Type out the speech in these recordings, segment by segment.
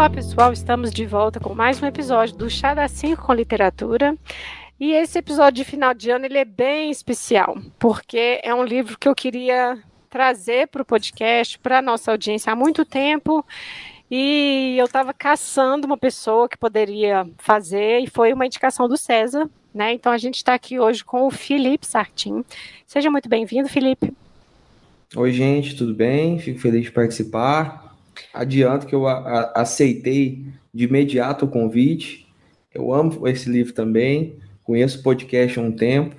Olá pessoal, estamos de volta com mais um episódio do Chá da 5 com Literatura. E esse episódio de final de ano ele é bem especial, porque é um livro que eu queria trazer para o podcast, para a nossa audiência há muito tempo. E eu estava caçando uma pessoa que poderia fazer, e foi uma indicação do César, né? Então a gente está aqui hoje com o Felipe Sartin. Seja muito bem-vindo, Felipe. Oi, gente, tudo bem? Fico feliz de participar. Adianto que eu a, a, aceitei de imediato o convite. Eu amo esse livro também. Conheço o podcast há um tempo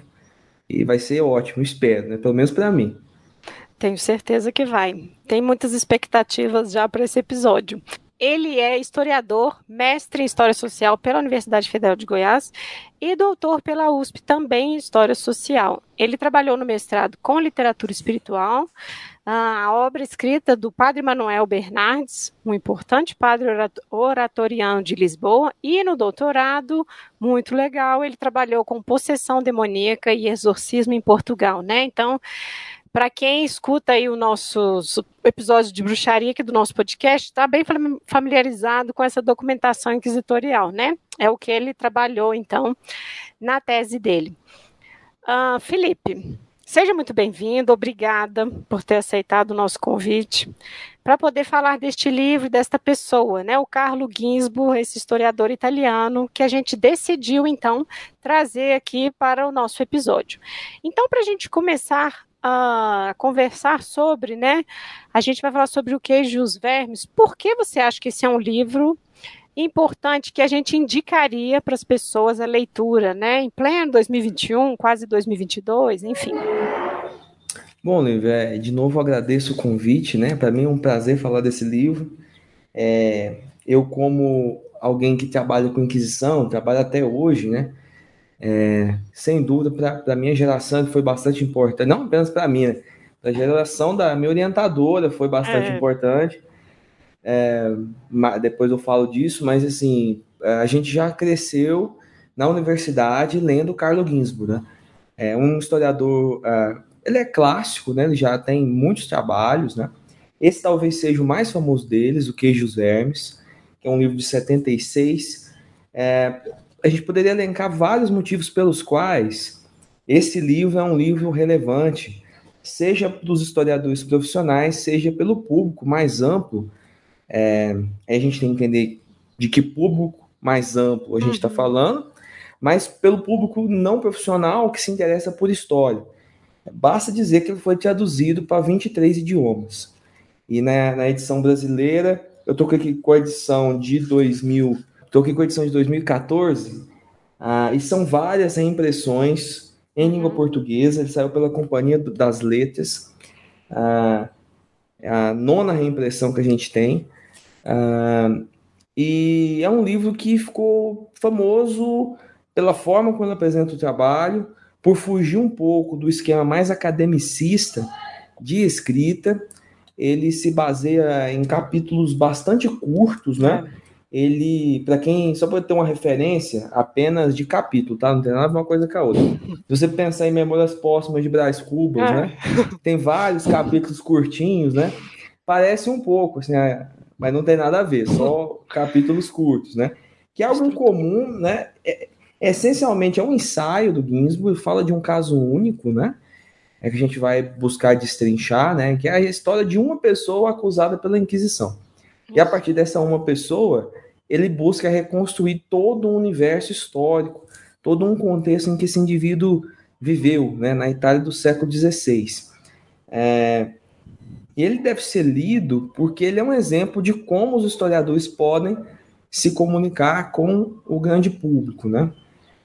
e vai ser ótimo, espero, né? Pelo menos para mim. Tenho certeza que vai. Tem muitas expectativas já para esse episódio. Ele é historiador, mestre em História Social pela Universidade Federal de Goiás e doutor pela USP também em História Social. Ele trabalhou no mestrado com literatura espiritual, a obra escrita do padre Manuel Bernardes, um importante padre oratoriano de Lisboa, e no doutorado, muito legal, ele trabalhou com possessão demoníaca e exorcismo em Portugal, né? Então, para quem escuta aí o nosso episódio de bruxaria aqui do nosso podcast, está bem familiarizado com essa documentação inquisitorial, né? É o que ele trabalhou, então, na tese dele. Uh, Felipe, Seja muito bem-vindo, obrigada por ter aceitado o nosso convite para poder falar deste livro e desta pessoa, né, o Carlo Ginzburg, esse historiador italiano, que a gente decidiu, então, trazer aqui para o nosso episódio. Então, para a gente começar a conversar sobre, né, a gente vai falar sobre o queijo e os vermes. Por que você acha que esse é um livro importante que a gente indicaria para as pessoas a leitura, né? Em pleno 2021, quase 2022, enfim. Bom, Lívia, é, de novo agradeço o convite, né? Para mim é um prazer falar desse livro. É, eu, como alguém que trabalha com Inquisição, trabalho até hoje, né? É, sem dúvida, para a minha geração foi bastante importante, não apenas para mim, né? para a geração da minha orientadora foi bastante é. importante. É, depois eu falo disso, mas assim, a gente já cresceu na universidade lendo Carlo Ginzburg, né? É um historiador, uh, ele é clássico, né? Ele já tem muitos trabalhos, né? Esse talvez seja o mais famoso deles, O Queijos Vermes, que é um livro de 76. É, a gente poderia elencar vários motivos pelos quais esse livro é um livro relevante, seja dos historiadores profissionais, seja pelo público mais amplo é, a gente tem que entender de que público mais amplo a gente está uhum. falando, mas pelo público não profissional que se interessa por história. Basta dizer que ele foi traduzido para 23 idiomas. E na, na edição brasileira, eu estou aqui com a edição de 2000, estou aqui com a edição de 2014, ah, e são várias reimpressões em língua uhum. portuguesa. Ele saiu pela Companhia das Letras, ah, é a nona reimpressão que a gente tem. Uh, e é um livro que ficou famoso pela forma como ele apresenta o trabalho, por fugir um pouco do esquema mais academicista de escrita. Ele se baseia em capítulos bastante curtos, né? Ele, para quem, só para ter uma referência, apenas de capítulo, tá? Não tem nada uma coisa com a outra. Se você pensar em Memórias Póstumas de Brás Cubas, é. né? Tem vários capítulos curtinhos, né? Parece um pouco, assim, mas não tem nada a ver, só capítulos curtos, né? Que é algo comum, né? É, essencialmente é um ensaio do Ginsburg, fala de um caso único, né? É que a gente vai buscar destrinchar, né? Que é a história de uma pessoa acusada pela Inquisição. E a partir dessa uma pessoa, ele busca reconstruir todo um universo histórico, todo um contexto em que esse indivíduo viveu, né? Na Itália do século XVI. É, ele deve ser lido porque ele é um exemplo de como os historiadores podem se comunicar com o grande público, né?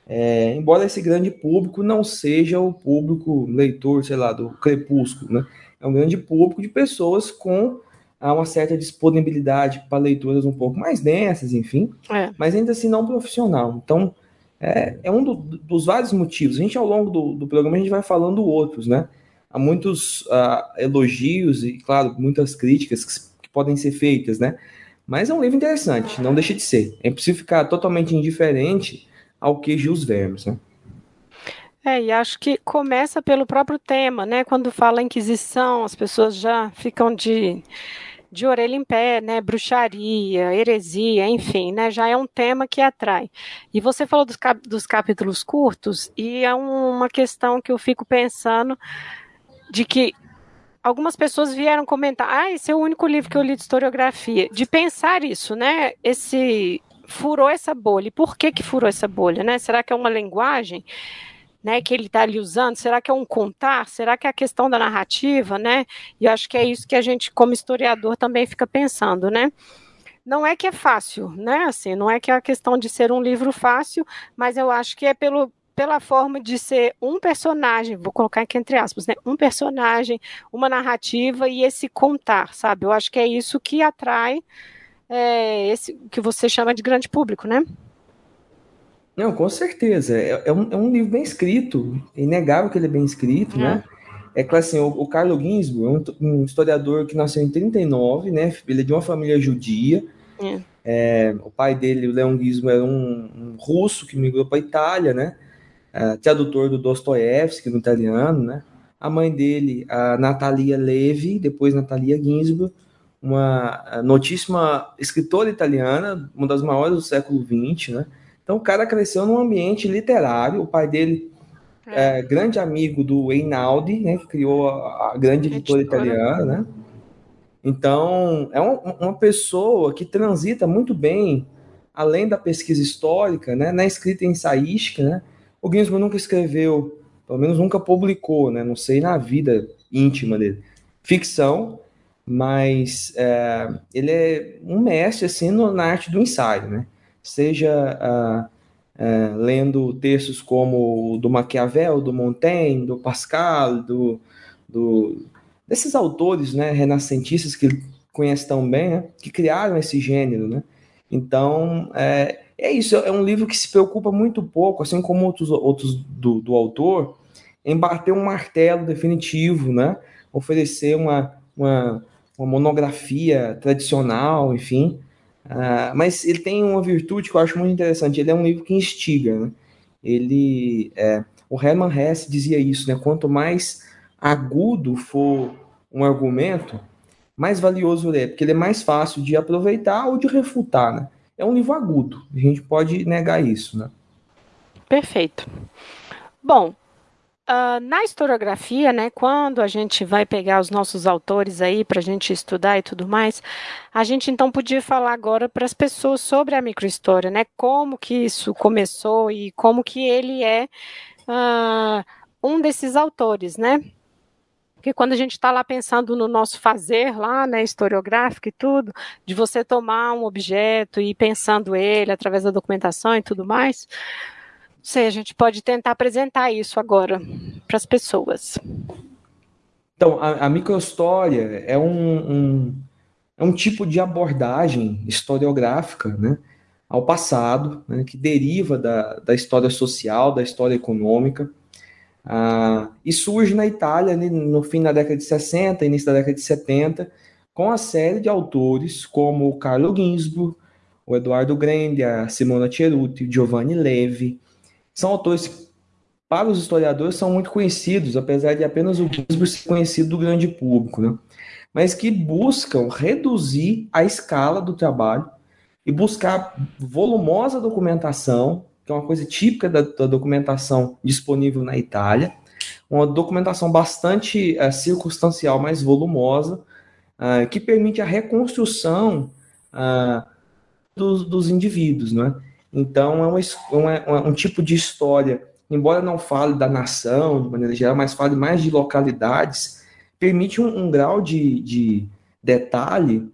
É, embora esse grande público não seja o público leitor, sei lá, do Crepúsculo, né? É um grande público de pessoas com uma certa disponibilidade para leituras um pouco mais densas, enfim, é. mas ainda assim não profissional. Então, é, é um do, dos vários motivos. A gente, ao longo do, do programa, a gente vai falando outros, né? Há muitos uh, elogios e, claro, muitas críticas que, que, podem ser feitas, né? Mas é um livro interessante, não deixa de ser. É impossível ficar totalmente indiferente ao queijo e os vermes, né? É, e acho que começa pelo próprio tema, né? Quando fala Inquisição, as pessoas já ficam de de orelha em pé, né, bruxaria, heresia, enfim, né, já é um tema que atrai. E você falou dos, cap dos capítulos curtos, e é um, uma questão que eu fico pensando de que algumas pessoas vieram comentar, ah, esse é o único livro que eu li de historiografia, de pensar isso, né, esse furou essa bolha, e por que que furou essa bolha, né, será que é uma linguagem né, que ele está ali usando? Será que é um contar? Será que é a questão da narrativa, né? E eu acho que é isso que a gente, como historiador, também fica pensando, né? Não é que é fácil, né? Assim, não é que é a questão de ser um livro fácil, mas eu acho que é pelo, pela forma de ser um personagem, vou colocar aqui entre aspas, né? Um personagem, uma narrativa e esse contar, sabe? Eu acho que é isso que atrai é, esse que você chama de grande público, né? Não, com certeza. É, é, um, é um livro bem escrito, é inegável que ele é bem escrito, né? É claro assim, o, o Carlo Ginzburg é um, um, historiador que nasceu em 39, né? Ele é de uma família judia. É. É, o pai dele, o Leon Ginzburg, era um, um russo que migrou para a Itália, né? É, tradutor do Dostoiévski no italiano, né? A mãe dele, a Natalia Levi, depois Natalia Ginzburg, uma notíssima escritora italiana, uma das maiores do século XX, né? Então o cara cresceu num ambiente literário, o pai dele é, é grande amigo do Einaudi, né, que criou a, a grande editora italiana, né? Então, é um, uma pessoa que transita muito bem além da pesquisa histórica, né, na escrita ensaística, né? O Ginsburg nunca escreveu, pelo menos nunca publicou, né, não sei na vida íntima dele, ficção, mas é, ele é um mestre assim no, na arte do ensaio, né? seja ah, ah, lendo textos como do Maquiavel, do Montaigne, do Pascal, do, do desses autores né, renascentistas que ele conhece tão bem, né, que criaram esse gênero. Né? Então, é, é isso, é um livro que se preocupa muito pouco, assim como outros, outros do, do autor, em bater um martelo definitivo, né? oferecer uma, uma, uma monografia tradicional, enfim, Uh, mas ele tem uma virtude que eu acho muito interessante. Ele é um livro que instiga. Né? Ele, é, o Hermann Hesse dizia isso, né? Quanto mais agudo for um argumento, mais valioso ele é, porque ele é mais fácil de aproveitar ou de refutar, né? É um livro agudo, a gente pode negar isso, né? Perfeito. Bom, Uh, na historiografia, né, quando a gente vai pegar os nossos autores aí para a gente estudar e tudo mais, a gente então podia falar agora para as pessoas sobre a microhistória, né, como que isso começou e como que ele é uh, um desses autores, né? Porque quando a gente está lá pensando no nosso fazer lá, né, historiográfico e tudo, de você tomar um objeto e ir pensando ele através da documentação e tudo mais, sei, a gente pode tentar apresentar isso agora para as pessoas. Então, a, a microhistória é um, um, é um tipo de abordagem historiográfica né, ao passado, né, que deriva da, da história social, da história econômica, ah, e surge na Itália né, no fim da década de 60, início da década de 70, com a série de autores como o Carlo Ginzburg, o Eduardo Grande, a Simona Ceruti, o Giovanni Levi, são autores que, para os historiadores, são muito conhecidos, apesar de apenas o Ginsburg ser conhecido do grande público, né? mas que buscam reduzir a escala do trabalho e buscar volumosa documentação, que é uma coisa típica da, da documentação disponível na Itália, uma documentação bastante uh, circunstancial, mais volumosa, uh, que permite a reconstrução uh, dos, dos indivíduos, né? Então, é uma, uma, um tipo de história, embora não fale da nação de maneira geral, mas fale mais de localidades, permite um, um grau de, de detalhe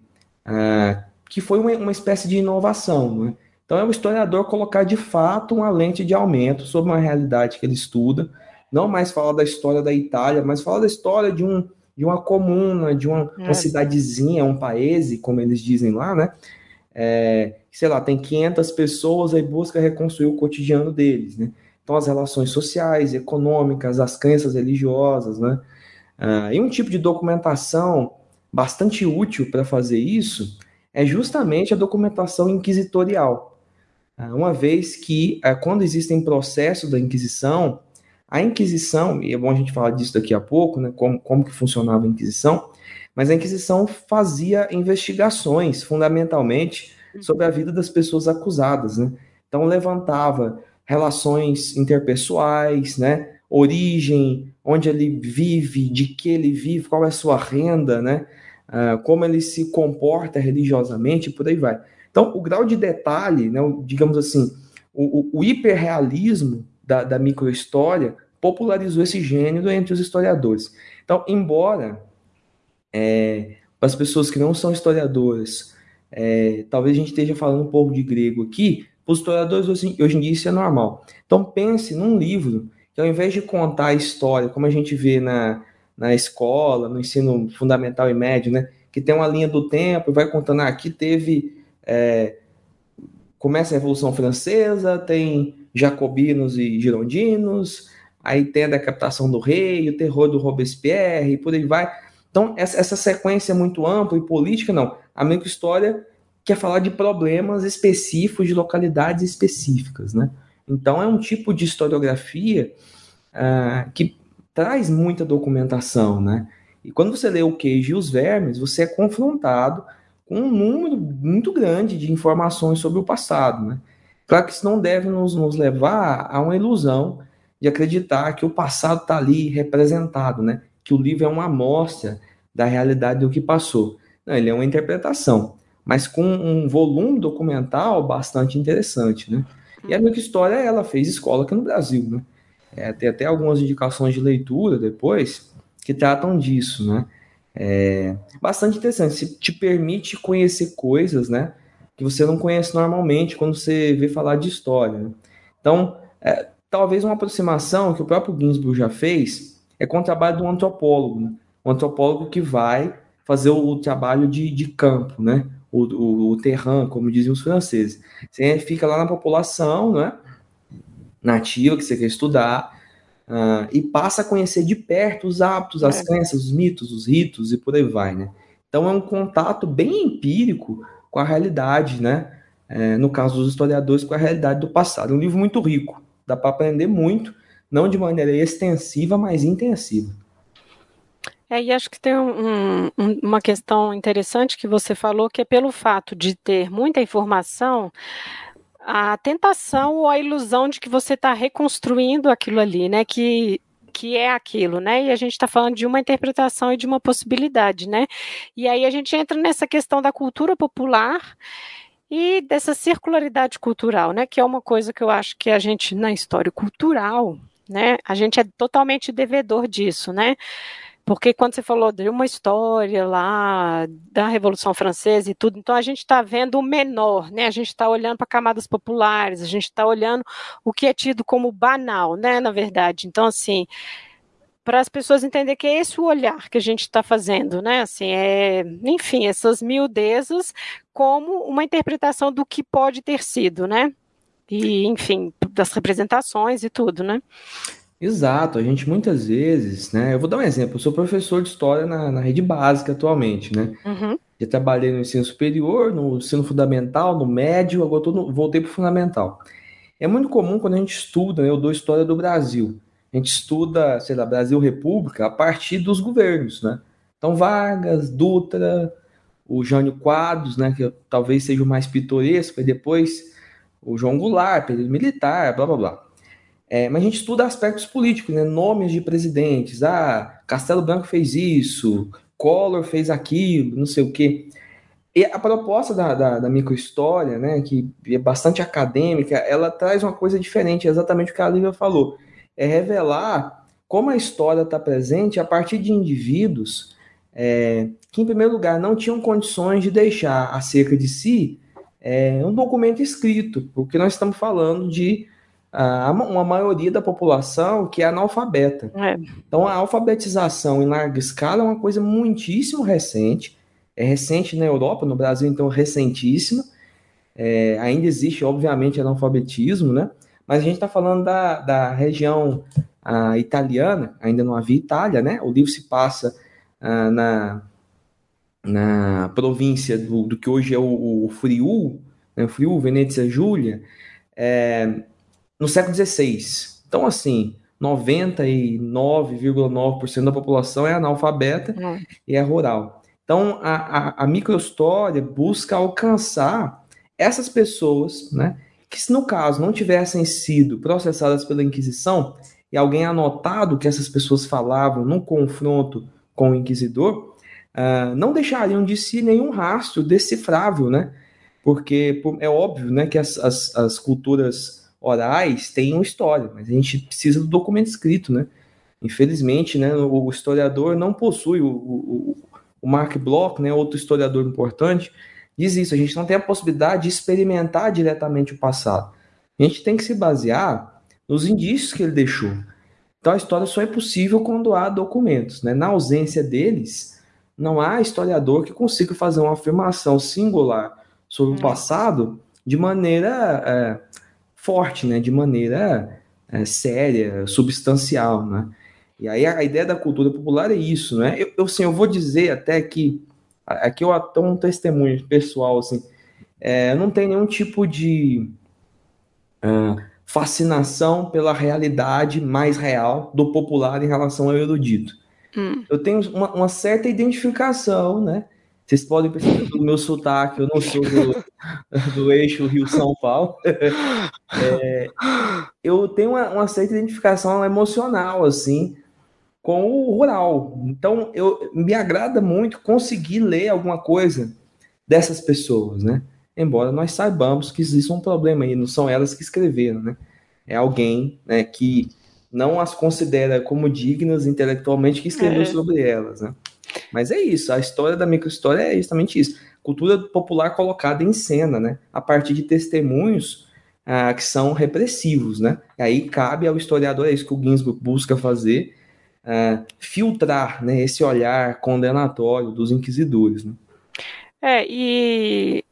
que foi uma, uma, espécie de inovação. Né? Então, é o historiador colocar de fato uma lente de aumento sobre uma realidade que ele estuda, não mais falar da história da Itália, mas falar da história de, um, de uma comuna, de uma, é. uma cidadezinha, um paese, como eles dizem lá, né? É, sei lá, tem 500 pessoas, aí busca reconstruir o cotidiano deles, né? Então, as relações sociais, econômicas, as crenças religiosas, né? Ah, e um tipo de documentação bastante útil para fazer isso é justamente a documentação inquisitorial. Ah, uma vez que, ah, quando existem processos da Inquisição, a Inquisição, e é bom a gente falar disso daqui a pouco, né, como, como que funcionava a Inquisição, Mas a Inquisição fazia investigações, fundamentalmente, sobre a vida das pessoas acusadas, né? Então levantava relações interpessoais, né? Origem, onde ele vive, de que ele vive, qual é a sua renda, né? Uh, como ele se comporta religiosamente, por aí vai. Então, o grau de detalhe, né, digamos assim, o, o, o hiperrealismo da, da microhistória popularizou esse gênero entre os historiadores. Então, embora é, as pessoas que não são historiadoras, é, talvez a gente esteja falando um pouco de grego aqui, para os historiadores hoje, hoje em dia isso é normal. Então pense num livro que ao invés de contar a história, como a gente vê na, na escola, no ensino fundamental e médio, né, que tem uma linha do tempo e vai contando, ah, aqui teve, é, começa a Revolução Francesa, tem jacobinos e girondinos, aí tem a decapitação do rei, o terror do Robespierre, e por aí vai. Então, essa, essa sequência é muito ampla e política, não. A microhistória quer falar de problemas específicos, de localidades específicas, né? Então, é um tipo de historiografia uh, que traz muita documentação, né? E quando você lê o Queijo e os Vermes, você é confrontado com um número muito grande de informações sobre o passado, né? Claro que isso não deve nos, nos levar a uma ilusão de acreditar que o passado está ali representado, né? Que o livro é uma amostra da realidade do que passou. Não, ele é uma interpretação, mas com um volume documental bastante interessante, né? E a minha história, ela fez escola aqui no Brasil, né? É, tem até algumas indicações de leitura depois que tratam disso, né? É bastante interessante, se te permite conhecer coisas, né? Que você não conhece normalmente quando você vê falar de história. Né? Então, é, talvez uma aproximação que o próprio Ginsburg já fez é com o trabalho do antropólogo, né? um antropólogo que vai fazer o, o trabalho de, de campo, né? O, o, o terrain, como diziam os franceses. Você fica lá na população, né? nativa que você quer estudar, uh, e passa a conhecer de perto os hábitos, as é. crenças, os mitos, os ritos e por aí vai, né? Então é um contato bem empírico com a realidade, né? É, no caso dos historiadores, com a realidade do passado. É um livro muito rico, dá para aprender muito, não de maneira extensiva, mas intensiva. É, e acho que tem um, um, uma questão interessante que você falou, que é pelo fato de ter muita informação, a tentação ou a ilusão de que você está reconstruindo aquilo ali, né? Que que é aquilo, né? E a gente está falando de uma interpretação e de uma possibilidade, né? E aí a gente entra nessa questão da cultura popular e dessa circularidade cultural, né? Que é uma coisa que eu acho que a gente na história cultural, né? A gente é totalmente devedor disso, né? Porque quando você falou de uma história lá da Revolução Francesa e tudo, então a gente está vendo o menor, né? A gente está olhando para camadas populares, a gente está olhando o que é tido como banal, né? Na verdade. Então, assim, para as pessoas entenderem que é esse o olhar que a gente está fazendo, né? Assim, é, enfim, essas miudezas como uma interpretação do que pode ter sido, né? E, enfim, das representações e tudo, né? Exato, a gente muitas vezes, né? Eu vou dar um exemplo, eu sou professor de história na, na rede básica atualmente, né? Uhum. Já trabalhei no ensino superior, no ensino fundamental, no médio, agora tô no, voltei para o fundamental. É muito comum quando a gente estuda, né, eu dou história do Brasil, a gente estuda, sei lá, Brasil República a partir dos governos, né? Então, Vargas, Dutra, o Jânio Quadros, né, que talvez seja o mais pitoresco, e depois o João Goulart, período militar, blá blá blá. É, mas a gente estuda aspectos políticos, né? nomes de presidentes. Ah, Castelo Branco fez isso, Collor fez aquilo, não sei o quê. E a proposta da, da, da microhistória, né, que é bastante acadêmica, ela traz uma coisa diferente, é exatamente o que a Lívia falou. É revelar como a história está presente a partir de indivíduos é, que, em primeiro lugar, não tinham condições de deixar acerca de si é, um documento escrito, porque nós estamos falando de uma maioria da população que é analfabeta. É. Então, a alfabetização em larga escala é uma coisa muitíssimo recente. É recente na Europa, no Brasil, então, recentíssima. É, ainda existe, obviamente, analfabetismo, né? Mas a gente está falando da, da região a, italiana, ainda não havia Itália, né? O livro se passa a, na, na província do, do que hoje é o, o Friul, né? Friul, Venezia Giulia. É, no século XVI. Então, assim, 99,9% da população é analfabeta é. e é rural. Então, a, a, a microhistória busca alcançar essas pessoas, né, que se no caso não tivessem sido processadas pela Inquisição e alguém anotado que essas pessoas falavam num confronto com o inquisidor, uh, não deixariam de si nenhum rastro decifrável, né? Porque é óbvio, né, que as, as, as culturas orais têm uma história, mas a gente precisa do documento escrito, né? Infelizmente, né, o historiador não possui o, o, o Mark Bloch, né, outro historiador importante, diz isso, a gente não tem a possibilidade de experimentar diretamente o passado. A gente tem que se basear nos indícios que ele deixou. Então a história só é possível quando há documentos. Né? Na ausência deles, não há historiador que consiga fazer uma afirmação singular sobre o passado de maneira é, forte, né? de maneira é, séria, substancial. Né? E aí a ideia da cultura popular é isso. Né? Eu, eu, assim, eu vou dizer até que Aqui eu até um testemunho pessoal, assim. É, não tem nenhum tipo de uh, fascinação pela realidade mais real do popular em relação ao erudito. Hum. Eu tenho uma, uma, certa identificação, né? Vocês podem perceber do meu sotaque, eu não sou do, do eixo Rio-São Paulo. É, eu tenho uma, uma certa identificação emocional, assim, com o rural. Então, eu me agrada muito conseguir ler alguma coisa dessas pessoas, né? Embora nós saibamos que existe um problema aí, não são elas que escreveram, né? É alguém né, que não as considera como dignas intelectualmente que escreveu é. sobre elas, né? Mas é isso, a história da microhistória é justamente isso. Cultura popular colocada em cena, né? A partir de testemunhos ah, que são repressivos, né? E aí cabe ao historiador, é isso que o Ginsburg busca fazer, uh, filtrar né, esse olhar condenatório dos inquisidores. Né? É, e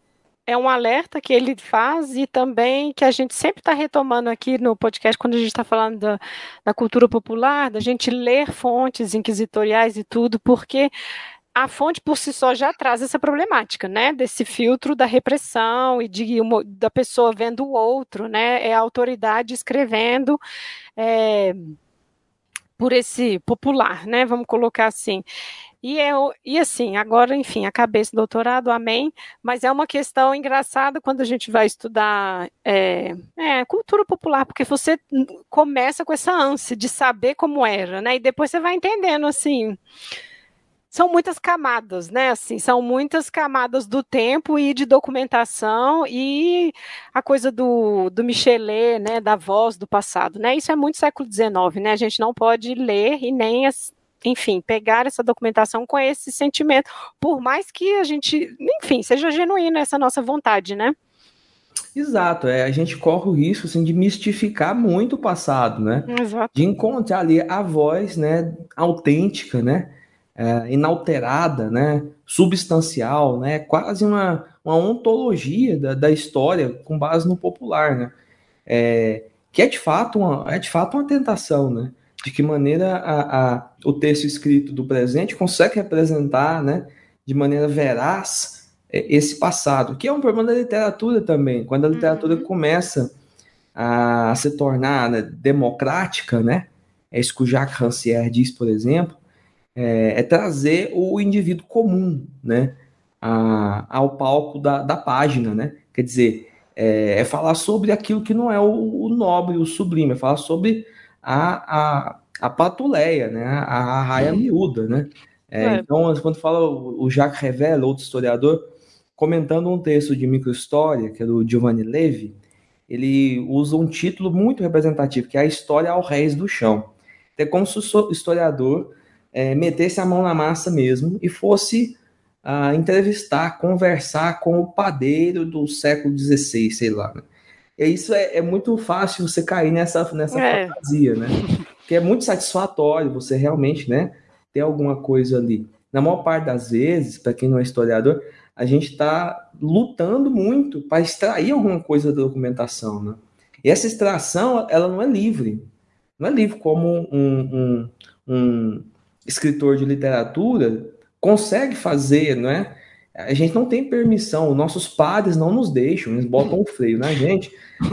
é um alerta que ele faz e também que a gente sempre está retomando aqui no podcast quando a gente está falando da, da, cultura popular, da gente ler fontes inquisitoriais e tudo, porque a fonte por si só já traz essa problemática, né? Desse filtro da repressão e de uma, da pessoa vendo o outro, né? É a autoridade escrevendo. É, por esse popular, né? Vamos colocar assim. E, é, e assim, agora, enfim, acabei esse doutorado, amém, mas é uma questão engraçada quando a gente vai estudar é, é, cultura popular, porque você começa com essa ânsia de saber como era, né? E depois você vai entendendo, assim, são muitas camadas, né? Assim, são muitas camadas do tempo e de documentação e a coisa do, do Michelet, né? Da voz do passado, né? Isso é muito século XIX, né? A gente não pode ler e nem, enfim, pegar essa documentação com esse sentimento, por mais que a gente, enfim, seja genuína essa nossa vontade, né? Exato, é, a gente corre o risco assim, de mistificar muito o passado, né? Exato. De encontrar ali a voz, né, autêntica, né? É, inalterada, né, substancial, né, quase uma, uma ontologia da, da história com base no popular, né, é, que é de fato uma, é de fato uma tentação, né, de que maneira a, a, o texto escrito do presente consegue representar, né, de maneira veraz é, esse passado, que é um problema da literatura também, quando a literatura uhum. começa a se tornar né, democrática, né, é isso que o Jacques Rancière diz, por exemplo, é, é trazer o indivíduo comum, né, a, ao palco da, da página, né? Quer dizer, é, é, falar sobre aquilo que não é o, o nobre, o sublime, é falar sobre a, a, a patuleia, né? A, a raia miúda, né? É, é. Então, quando fala o, o Jacques Revela, outro historiador, comentando um texto de microhistória, que é do Giovanni Levi, ele usa um título muito representativo, que é a História ao Reis do Chão. É como se o historiador é, metesse a mão na massa mesmo e fosse uh, entrevistar, conversar com o padeiro do século XVI, sei lá. Né? E isso é, é, muito fácil você cair nessa, nessa é. fantasia, né? Que é muito satisfatório você realmente, né, ter alguma coisa ali. Na maior parte das vezes, para quem não é historiador, a gente está lutando muito para extrair alguma coisa da documentação, né? E essa extração, ela não é livre. Não é livre como um, um, um escritor de literatura consegue fazer, não é? A gente não tem permissão, nossos padres não nos deixam, eles botam um freio na gente.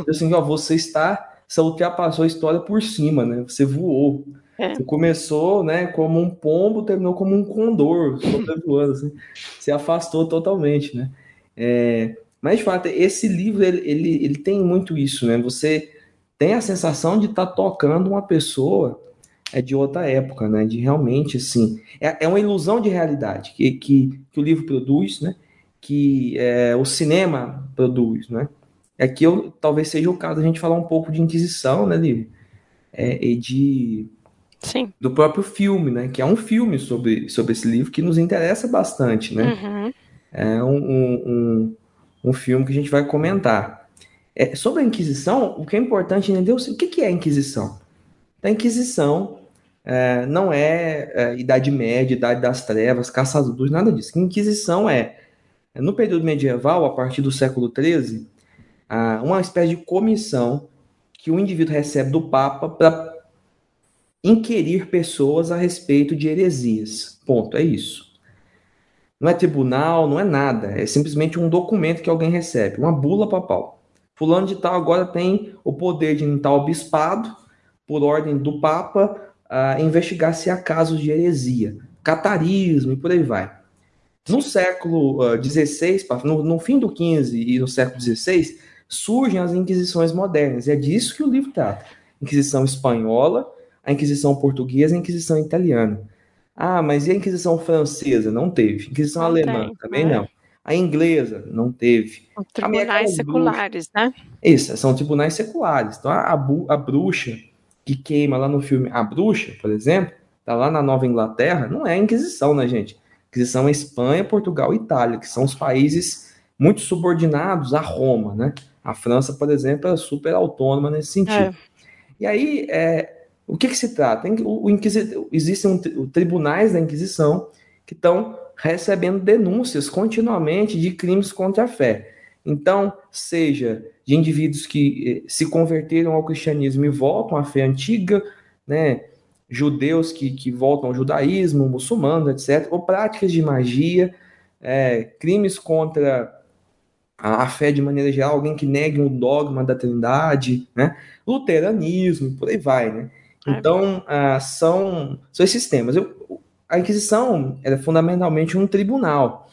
Assim, ó, você está, você ultrapassou a história por cima, né? Você voou. É. Você começou, né, como um pombo, terminou como um condor, sobrevoando, assim. Se afastou totalmente, né? É, mas, de fato, esse livro, ele, ele, ele, tem muito isso, né? Você tem a sensação de estar tá tocando uma pessoa é de outra época, né? De realmente, assim, é, é uma ilusão de realidade que, que, que o livro produz, né? Que é, o cinema produz, né? Aqui é eu, talvez seja o caso a gente falar um pouco de Inquisição, né, Lívia? É, e de Sim. do próprio filme, né? Que é um filme sobre, sobre esse livro que nos interessa bastante, né? Uhum. É um, um, um, filme que a gente vai comentar. É, sobre a Inquisição, o que é importante entender o que, que é a Inquisição. A Inquisição é, não é, é, Idade Média, Idade das Trevas, caçadores, nada disso. Inquisição é, no período medieval, a partir do século XIII, uma espécie de comissão que o indivíduo recebe do Papa para inquirir pessoas a respeito de heresias. Ponto, é isso. Não é tribunal, não é nada. É simplesmente um documento que alguém recebe, uma bula papal. Fulano de tal agora tem o poder de, em tal bispado, por ordem do Papa, a investigar se há casos de heresia, catarismo e por aí vai. No século XVI, uh, no, no, fim do XV e no século XVI, surgem as inquisições modernas. E é disso que o livro trata. Inquisição espanhola, a Inquisição portuguesa e a Inquisição italiana. Ah, mas e a Inquisição francesa? Não teve. Inquisição não alemã tem, também não. não. A inglesa não teve. Tribunais seculares, bruxa. né? Isso, são tribunais seculares. Então a, a, bruxa que queima lá no filme A Bruxa, por exemplo, tá lá na Nova Inglaterra, não é a Inquisição, né, gente? Inquisição é Espanha, Portugal e Itália, que são os países muito subordinados a Roma, né? A França, por exemplo, é super autônoma nesse sentido. É. E aí, é, o que, que se trata? O, o existem um, tribunais da Inquisição que estão recebendo denúncias continuamente de crimes contra a fé. Então, seja de indivíduos que eh, se converteram ao cristianismo e voltam à fé antiga, né, judeus que, que voltam ao judaísmo, muçulmanos, etc., ou práticas de magia, é, crimes contra a, a, fé de maneira geral, alguém que negue um dogma da trindade, né, luteranismo, por aí vai, né. É. Então, ah, são, são esses temas. Eu, a Inquisição é fundamentalmente um tribunal.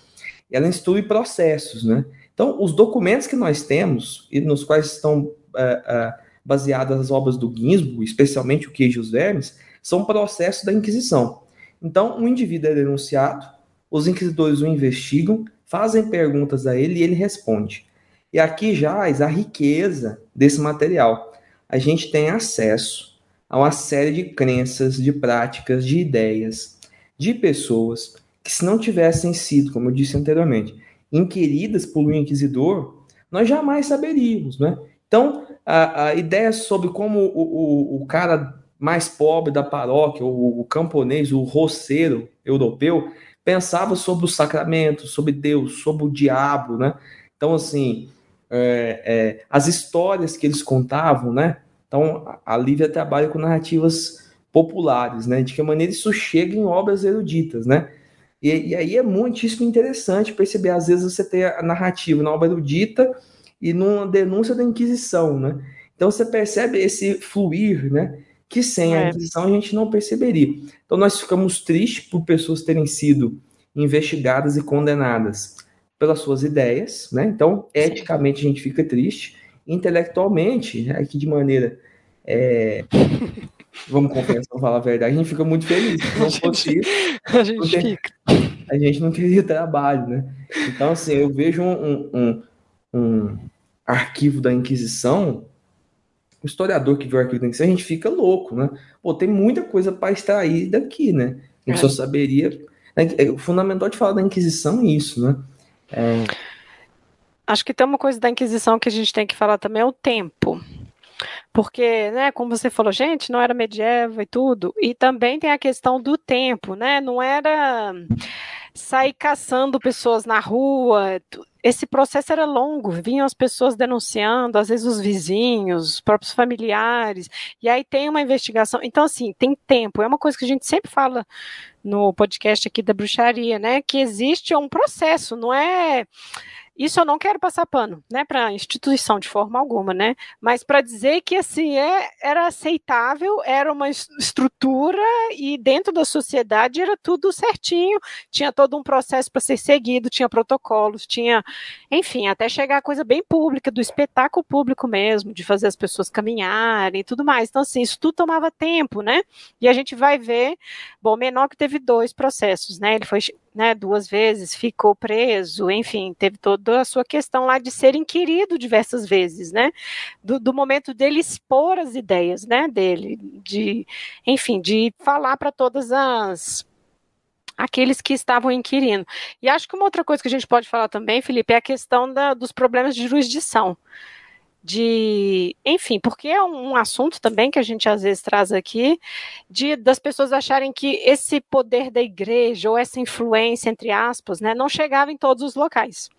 E ela instrui processos, né? Então, os documentos que nós temos, e nos quais estão ah, ah, baseadas as obras do Ginsburg, especialmente o Queijo e os Vermes, são processos da Inquisição. Então, um indivíduo é denunciado, os inquisidores o investigam, fazem perguntas a ele e ele responde. E aqui jaz a riqueza desse material. A gente tem acesso a uma série de crenças, de práticas, de ideias, de pessoas que, se não tivessem sido, como eu disse anteriormente, inquiridas por um inquisidor, nós jamais saberíamos, né? Então, a, a ideia sobre como o, o, o, cara mais pobre da paróquia, o, o camponês, o roceiro europeu, pensava sobre os sacramentos, sobre Deus, sobre o diabo, né? Então, assim, é, é, as histórias que eles contavam, né? Então, a Lívia trabalha com narrativas populares, né? De que maneira isso chega em obras eruditas, né? E, e, aí é muitíssimo interessante perceber, às vezes, você tem a narrativa na obra erudita e numa denúncia da Inquisição, né? Então você percebe esse fluir, né? Que sem a é. Inquisição a gente não perceberia. Então nós ficamos tristes por pessoas terem sido investigadas e condenadas pelas suas ideias, né? Então, eticamente a gente fica triste intelectualmente, aqui de maneira. É, vamos confessar, vamos falar a verdade, a gente fica muito feliz. Se não fosse isso, a gente, fica. a gente não teria trabalho, né? Então, assim, eu vejo um, um, um arquivo da Inquisição, o historiador que viu o arquivo da Inquisição, a gente fica louco, né? Pô, tem muita coisa para extrair daqui, né? A gente é. só saberia. Né? É, o fundamental de falar da Inquisição é isso, né? É, Acho que tem uma coisa da Inquisição que a gente tem que falar também é o tempo. Porque, né, como você falou, gente, não era medieval e tudo. E também tem a questão do tempo, né? Não era sair caçando pessoas na rua. Esse processo era longo, vinham as pessoas denunciando, às vezes os vizinhos, os próprios familiares, e aí tem uma investigação. Então, assim, tem tempo. É uma coisa que a gente sempre fala no podcast aqui da bruxaria, né? Que existe um processo, não é Isso eu não quero passar pano, né, para a instituição de forma alguma, né, mas para dizer que assim é, era aceitável, era uma estrutura e dentro da sociedade era tudo certinho, tinha todo um processo para ser seguido, tinha protocolos, tinha, enfim, até chegar a coisa bem pública, do espetáculo público mesmo, de fazer as pessoas caminharem e tudo mais. Então, assim, isso tudo tomava tempo, né? E a gente vai ver, bom, menor que teve dois processos, né? Ele foi né, duas vezes, ficou preso, enfim, teve toda a sua questão lá de ser inquirido diversas vezes, né, do, do momento dele expor as ideias, né, dele, de, enfim, de falar para todas as aqueles que estavam inquirindo. E acho que uma outra coisa que a gente pode falar também, Felipe, é a questão da, dos problemas de jurisdição de, enfim, porque é um assunto também que a gente às vezes traz aqui, de das pessoas acharem que esse poder da igreja ou essa influência entre aspas, né, não chegava em todos os locais.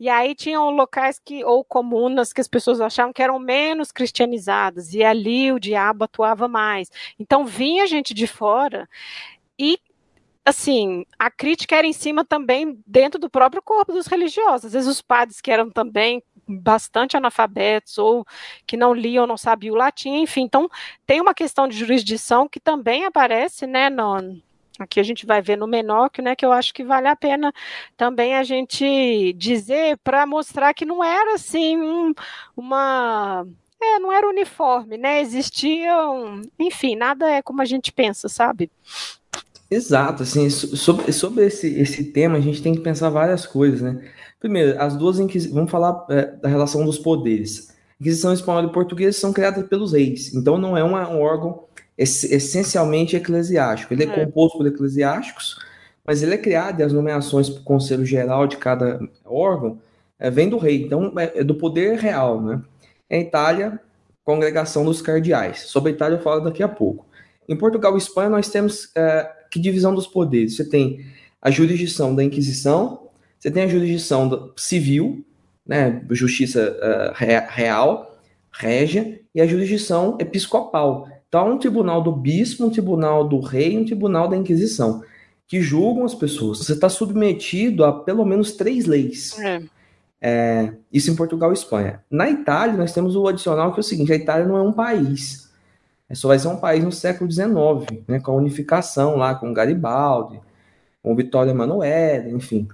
E aí tinham locais que ou comunas que as pessoas achavam que eram menos cristianizadas e ali o diabo atuava mais. Então vinha gente de fora e assim, a crítica era em cima também dentro do próprio corpo dos religiosos. Às vezes os padres que eram também bastante analfabetos ou que não liam, não sabiam o latim, enfim. Então, tem uma questão de jurisdição que também aparece, né, no, aqui a gente vai ver no Menóquio, né, que eu acho que vale a pena também a gente dizer para mostrar que não era assim um, uma é, não era uniforme, né? Existiam, enfim, nada é como a gente pensa, sabe? Exato, assim, sobre, sobre esse, esse tema a gente tem que pensar várias coisas, né? Primeiro, as duas inquisições, vamos falar é, da relação dos poderes. Inquisição espanhola e portuguesa são criadas pelos reis, então não é uma, um órgão ess, essencialmente eclesiástico. Ele é, é composto por eclesiásticos, mas ele é criado e as nomeações para o conselho geral de cada órgão é, vem do rei, então é, é do poder real, né? Em Itália, congregação dos cardeais. Sobre a Itália eu falo daqui a pouco. Em Portugal e Espanha nós temos é, que divisão dos poderes? Você tem a jurisdição da Inquisição, você tem a jurisdição civil, né, justiça uh, real, régia, e a jurisdição episcopal. Então, um tribunal do bispo, um tribunal do rei, um tribunal da Inquisição, que julgam as pessoas. Você está submetido a pelo menos três leis. É. É, isso em Portugal e Espanha. Na Itália, nós temos o adicional que é o seguinte: a Itália não é um país. É só vai ser um país no século XIX, né, com a unificação lá, com Garibaldi, com Vitória Emanuele, enfim.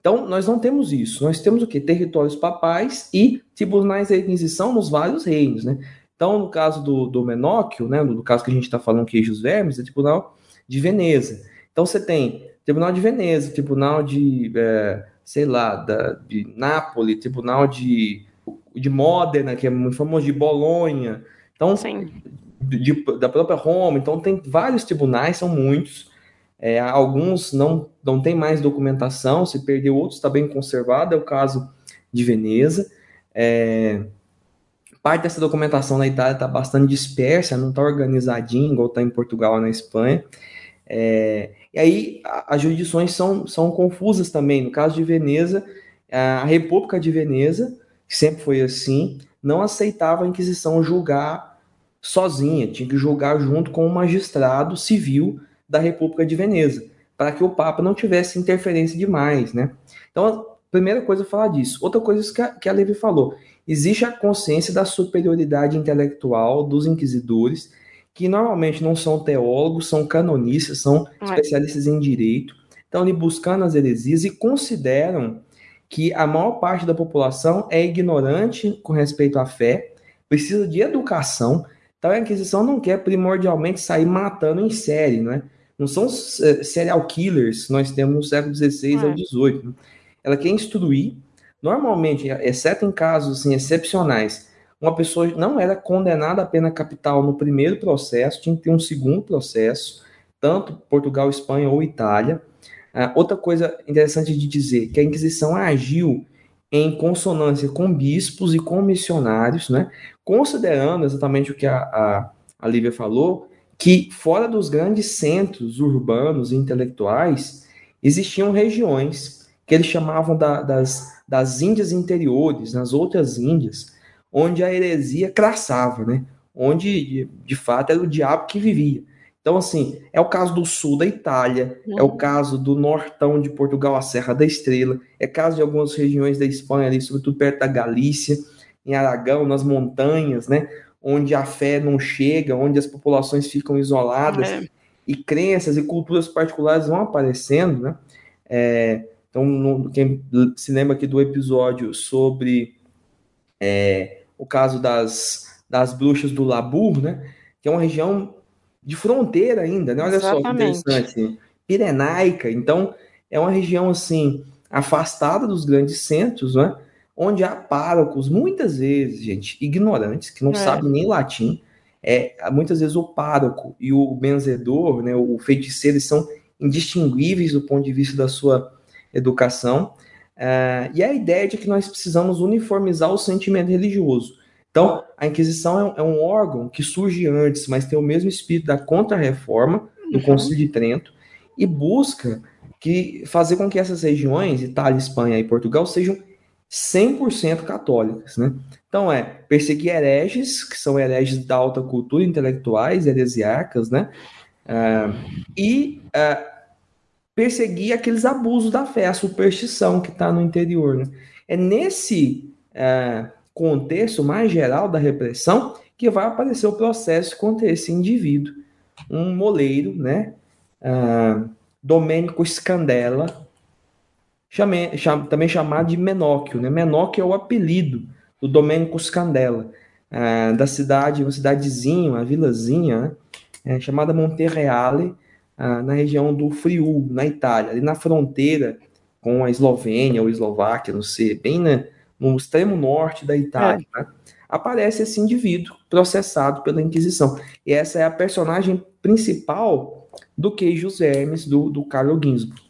Então, nós não temos isso. Nós temos o quê? Territórios papais e tribunais da Inquisição nos vários reinos, né? Então, no caso do, do Menóquio, né, no caso que a gente está falando queijos vermes, é Tribunal de Veneza. Então, você tem Tribunal de Veneza, Tribunal de, é, sei lá, da, de Nápoles, Tribunal de, de Módena, que é muito famoso, de Bolonha. Então, Sim de, da própria Roma. Então, tem vários tribunais, são muitos. É, alguns não, não tem mais documentação, se perdeu, outros está bem conservado, é o caso de Veneza. É, parte dessa documentação na Itália está bastante dispersa, não está organizadinha, igual está em Portugal ou na Espanha. É, e aí as jurisdições são, são confusas também. No caso de Veneza, a República de Veneza, que sempre foi assim, não aceitava a Inquisição julgar sozinha, tinha que julgar junto com o magistrado civil da República de Veneza, para que o Papa não tivesse interferência demais, né? Então, a primeira coisa é falar disso. Outra coisa que a, que a Levi falou, existe a consciência da superioridade intelectual dos inquisidores, que normalmente não são teólogos, são canonistas, são é. especialistas em direito, estão ali buscando as heresias e consideram que a maior parte da população é ignorante com respeito à fé, precisa de educação, então a Inquisição não quer primordialmente sair matando em série, né? Não são uh, serial killers nós temos no século XVI é. ao XVIII. Né? Ela quer instruir. Normalmente, exceto em casos assim, excepcionais, uma pessoa não era condenada a pena capital no primeiro processo, tinha que ter um segundo processo, tanto Portugal, Espanha ou Itália. Uh, outra coisa interessante de dizer que a Inquisição agiu em consonância com bispos e com missionários, né? considerando exatamente o que a, a, a Lívia falou, que fora dos grandes centros urbanos e intelectuais, existiam regiões que eles chamavam da, das, das Índias interiores, nas outras Índias, onde a heresia crassava, né? onde de fato era o diabo que vivia. Então, assim, é o caso do sul da Itália, uhum. é o caso do nortão de Portugal, a Serra da Estrela, é caso de algumas regiões da Espanha, ali, sobretudo perto da Galícia, em Aragão, nas montanhas, né? Onde a fé não chega, onde as populações ficam isoladas é. e crenças e culturas particulares vão aparecendo, né? É, então, no, quem se lembra aqui do episódio sobre é, o caso das, das bruxas do Labur, né? Que é uma região de fronteira ainda, né? Olha Exatamente. só que interessante. Pirenaica, então é uma região assim afastada dos grandes centros, né? Onde há párocos, muitas vezes, gente, ignorantes, que não é. sabem nem latim. É, muitas vezes o pároco e o benzedor, né, o feiticeiro, são indistinguíveis do ponto de vista da sua educação. Uh, e a ideia de que nós precisamos uniformizar o sentimento religioso. Então, a Inquisição é, é, um órgão que surge antes, mas tem o mesmo espírito da Contra-Reforma, do uhum. Concílio de Trento, e busca que fazer com que essas regiões, Itália, Espanha e Portugal, sejam 100% católicas, né? Então é perseguir hereges, que são hereges da alta cultura, intelectuais, heresiarcas, né? Uh, e uh, perseguir aqueles abusos da fé, a superstição que está no interior. Né? É nesse uh, contexto mais geral da repressão que vai aparecer o processo contra esse indivíduo, um moleiro, né? Domênico Scandella, chame, cham, também chamado de Menóquio. Né? Menóquio é o apelido do Domênico Scandella, uh, da cidade, uma cidadezinha, uma vilazinha, né? é, chamada Monterreale, uh, na região do Friul, na Itália, ali na fronteira com a Eslovênia ou Eslováquia, não sei, bem na, no extremo norte da Itália, é. né, aparece esse indivíduo processado pela Inquisição. E essa é a personagem principal do Queijos Hermes, do, do Carlo Ginzburg.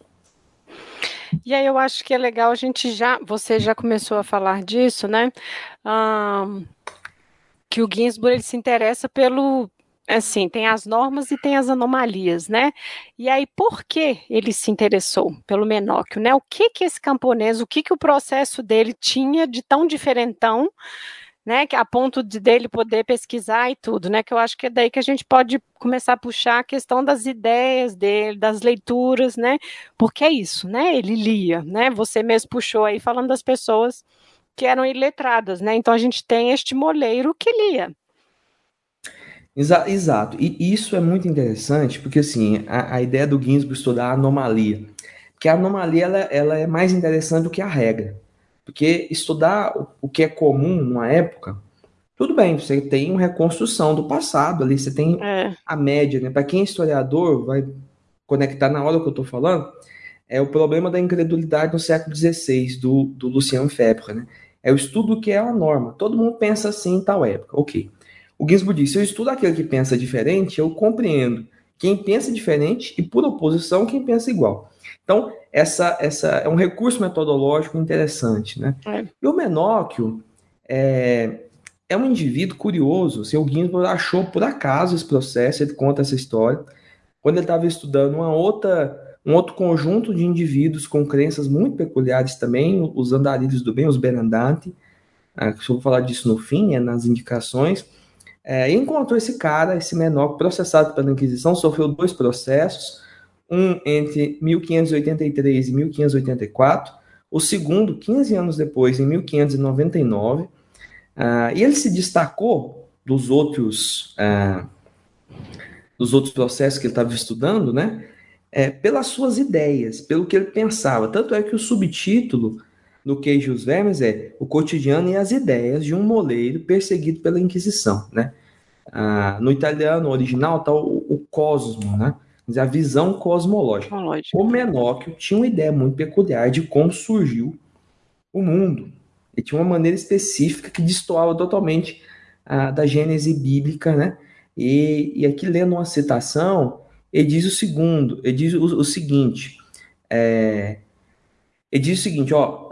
E aí eu acho que é legal a gente já, você já começou a falar disso, né? Um, que o Ginsburg ele se interessa pelo, assim, tem as normas e tem as anomalias, né? E aí, por que ele se interessou pelo Menóquio, né? O que que esse camponês, o que que o processo dele tinha de tão diferentão, né? Que a ponto de dele poder pesquisar e tudo, né? Que eu acho que é daí que a gente pode começar a puxar a questão das ideias dele, das leituras, né? Porque é isso, né? Ele lia, né? Você mesmo puxou aí falando das pessoas que eram iletradas, né? Então a gente tem este moleiro que lia, Exa exato. E isso é muito interessante, porque assim, a, a ideia do Ginsburg estudar a anomalia. Porque a anomalia ela, ela é mais interessante do que a regra. Porque estudar o, que é comum numa época, tudo bem, você tem uma reconstrução do passado ali, você tem é. a média, né? Para quem é historiador, vai conectar na hora que eu estou falando, é o problema da incredulidade no século XVI, do, do Luciano Febre, né? É o estudo que é a norma. Todo mundo pensa assim em tal época. Ok. O Ginsburg diz: se eu estudo aquele que pensa diferente, eu compreendo quem pensa diferente e, por oposição, quem pensa igual. Então, essa, essa é um recurso metodológico interessante. Né? É. E o Menóquio é, é um indivíduo curioso. Assim, o Ginsburg achou por acaso esse processo, ele conta essa história, quando ele estava estudando uma outra, um outro conjunto de indivíduos com crenças muito peculiares também, os andarilhos do bem, os Benandanti. Ah, eu vou falar disso no fim, né, nas indicações é, encontrou esse cara, esse menor, processado pela Inquisição, sofreu dois processos, um entre 1583 e 1584, o segundo, 15 anos depois, em 1599, uh, ah, e ele se destacou dos outros, uh, dos outros processos que ele estava estudando, né, é, pelas suas ideias, pelo que ele pensava. Tanto é que o subtítulo no Queijos Vermes é o cotidiano e as ideias de um moleiro perseguido pela Inquisição, né? Ah, no italiano original está o, o, cosmo, né? A visão cosmológica. O Menóquio tinha uma ideia muito peculiar de como surgiu o mundo. Ele tinha uma maneira específica que destoava totalmente ah, da gênese bíblica, né? E, e, aqui lendo uma citação, ele diz o segundo, ele diz o, o seguinte, é, ele diz o seguinte, ó,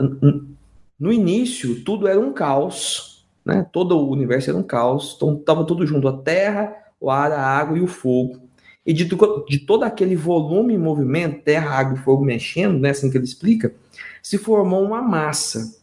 no início tudo era um caos, né? Todo o universo era um caos, então estava tudo junto, a terra, o ar, a água e o fogo. E de, de todo aquele volume em movimento, terra, água e fogo mexendo, né, assim que ele explica, se formou uma massa,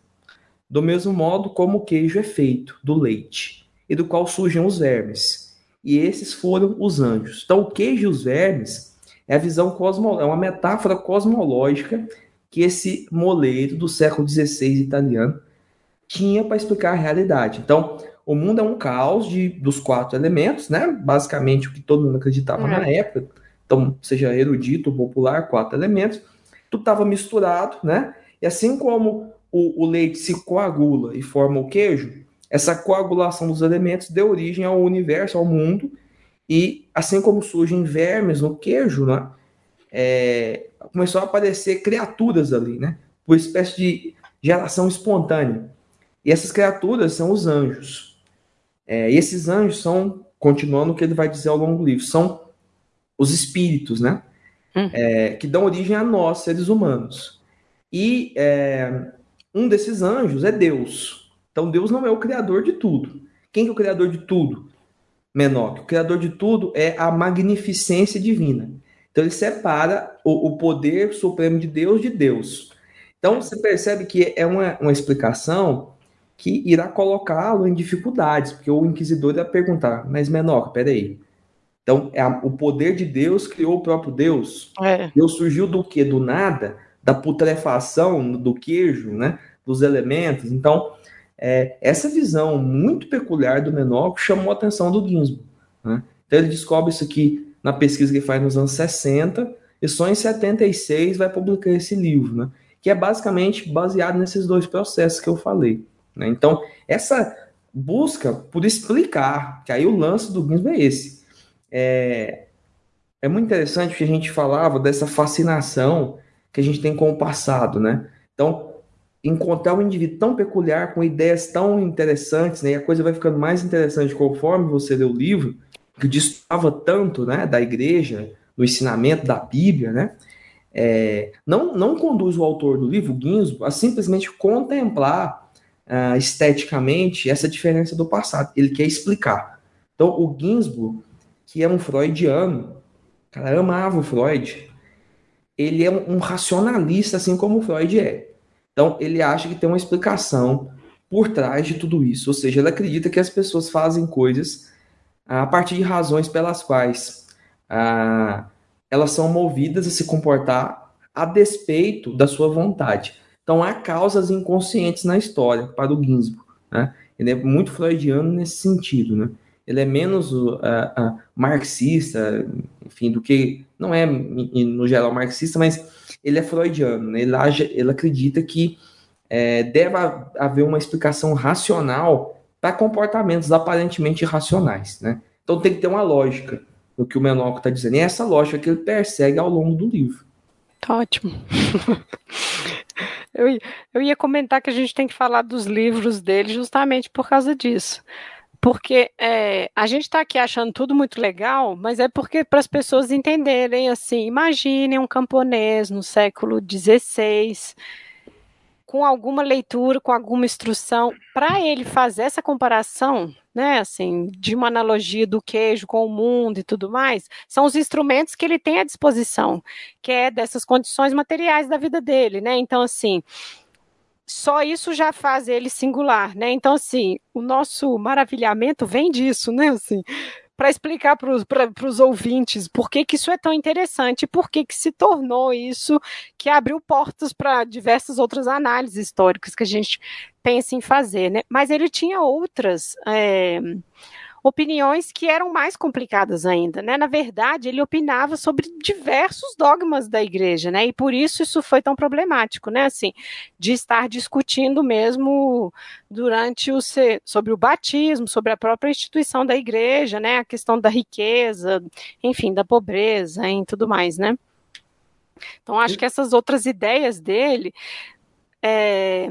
do mesmo modo como o queijo é feito, do leite, e do qual surgem os vermes. e esses foram os anjos. Então, o queijo e os vermes é a visão cosmo, é uma metáfora cosmológica que esse moleiro do século XVI italiano tinha para explicar a realidade. Então, o mundo é um caos de, dos quatro elementos, né? Basicamente o que todo mundo acreditava na época. Então, seja erudito, popular, quatro elementos. Tudo estava misturado, né? E assim como o, o leite se coagula e forma o queijo, essa coagulação dos elementos deu origem ao universo, ao mundo, e assim como surgem vermes no queijo, né, é, começou a aparecer criaturas ali, né, por espécie de geração espontânea. E essas criaturas são os anjos. É, e esses anjos são, continuando o que ele vai dizer ao longo do livro, são os espíritos, né, hum. é, que dão origem a nós, seres humanos. E é, um desses anjos é Deus. Então Deus não é o criador de tudo. Quem é o criador de tudo? Menor. O criador de tudo é a magnificência divina. Então ele separa o, o poder supremo de Deus de Deus. Então você percebe que é uma, uma explicação que irá colocá-lo em dificuldades, porque o inquisidor irá perguntar, mas menor, peraí. Então, é a, o poder de Deus criou o próprio Deus. É. Deus surgiu do que? Do nada, da putrefação do queijo, né? Dos elementos. Então, é, essa visão muito peculiar do Menor chamou a atenção do Ginsburg. Né? Então ele descobre isso aqui na pesquisa que ele faz nos anos 60 e só em 76 vai publicar esse livro, né? que é basicamente baseado nesses dois processos que eu falei. Né? Então, essa busca por explicar, que aí o lance do Ginsburg é esse. É, é muito interessante que a gente falava dessa fascinação que a gente tem com o passado, né? Então, encontrar um indivíduo tão peculiar, com ideias tão interessantes, né? E a coisa vai ficando mais interessante conforme você lê o livro, que distava tanto, né, da igreja, do ensinamento da Bíblia, né? É, não, não conduz o autor do livro, Ginsburg, a simplesmente contemplar uh, esteticamente essa diferença do passado. Ele quer explicar. Então, o Ginsburg, que é um freudiano, cara, amava o Freud, ele é um, racionalista, assim como o Freud é. Então, ele acha que tem uma explicação por trás de tudo isso. Ou seja, ele acredita que as pessoas fazem coisas a partir de razões pelas quais ah, elas são movidas a se comportar a despeito da sua vontade. Então, há causas inconscientes na história, para o Ginsburg. Né? Ele é muito freudiano nesse sentido. Né? Ele é menos uh, uh, marxista, enfim, do que. Não é, no geral, marxista, mas ele é freudiano, né? ele, age, ele acredita que é, deve haver uma explicação racional para comportamentos aparentemente irracionais. Né? Então tem que ter uma lógica no que o Menoco está dizendo. E é essa lógica que ele persegue ao longo do livro. Tá ótimo. eu, eu ia comentar que a gente tem que falar dos livros dele justamente por causa disso. Porque é, a gente está aqui achando tudo muito legal, mas é porque para as pessoas entenderem assim, imaginem um camponês no século XVI, com alguma leitura, com alguma instrução, para ele fazer essa comparação, né, assim, de uma analogia do queijo com o mundo e tudo mais, são os instrumentos que ele tem à disposição, que é dessas condições materiais da vida dele, né? Então, assim, só isso já faz ele singular, né? Então, assim, o nosso maravilhamento vem disso, né? Assim, para explicar para os ouvintes por que, que isso é tão interessante, por que, que se tornou isso que abriu portas para diversas outras análises históricas que a gente pensa em fazer, né? Mas ele tinha outras. É opiniões que eram mais complicadas ainda, né? Na verdade, ele opinava sobre diversos dogmas da igreja, né? E por isso isso foi tão problemático, né? Assim, de estar discutindo mesmo durante o sobre o batismo, sobre a própria instituição da igreja, né? A questão da riqueza, enfim, da pobreza e tudo mais, né? Então, acho que essas outras ideias dele é,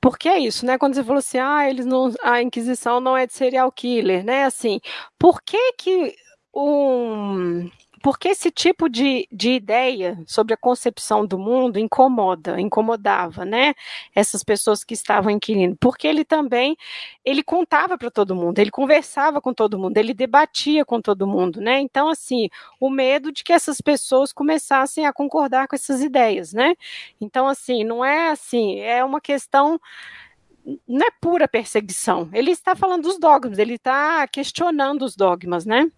porque é isso, né? Quando você falou assim, ah, eles não, a Inquisição não é de serial killer, né? Assim, por que que um porque esse tipo de, de ideia sobre a concepção do mundo incomoda, incomodava, né? Essas pessoas que estavam inquirindo, porque ele também ele contava para todo mundo, ele conversava com todo mundo, ele debatia com todo mundo, né? Então, assim, o medo de que essas pessoas começassem a concordar com essas ideias, né? Então, assim, não é assim, é uma questão não é pura perseguição. Ele está falando dos dogmas, ele está questionando os dogmas, né?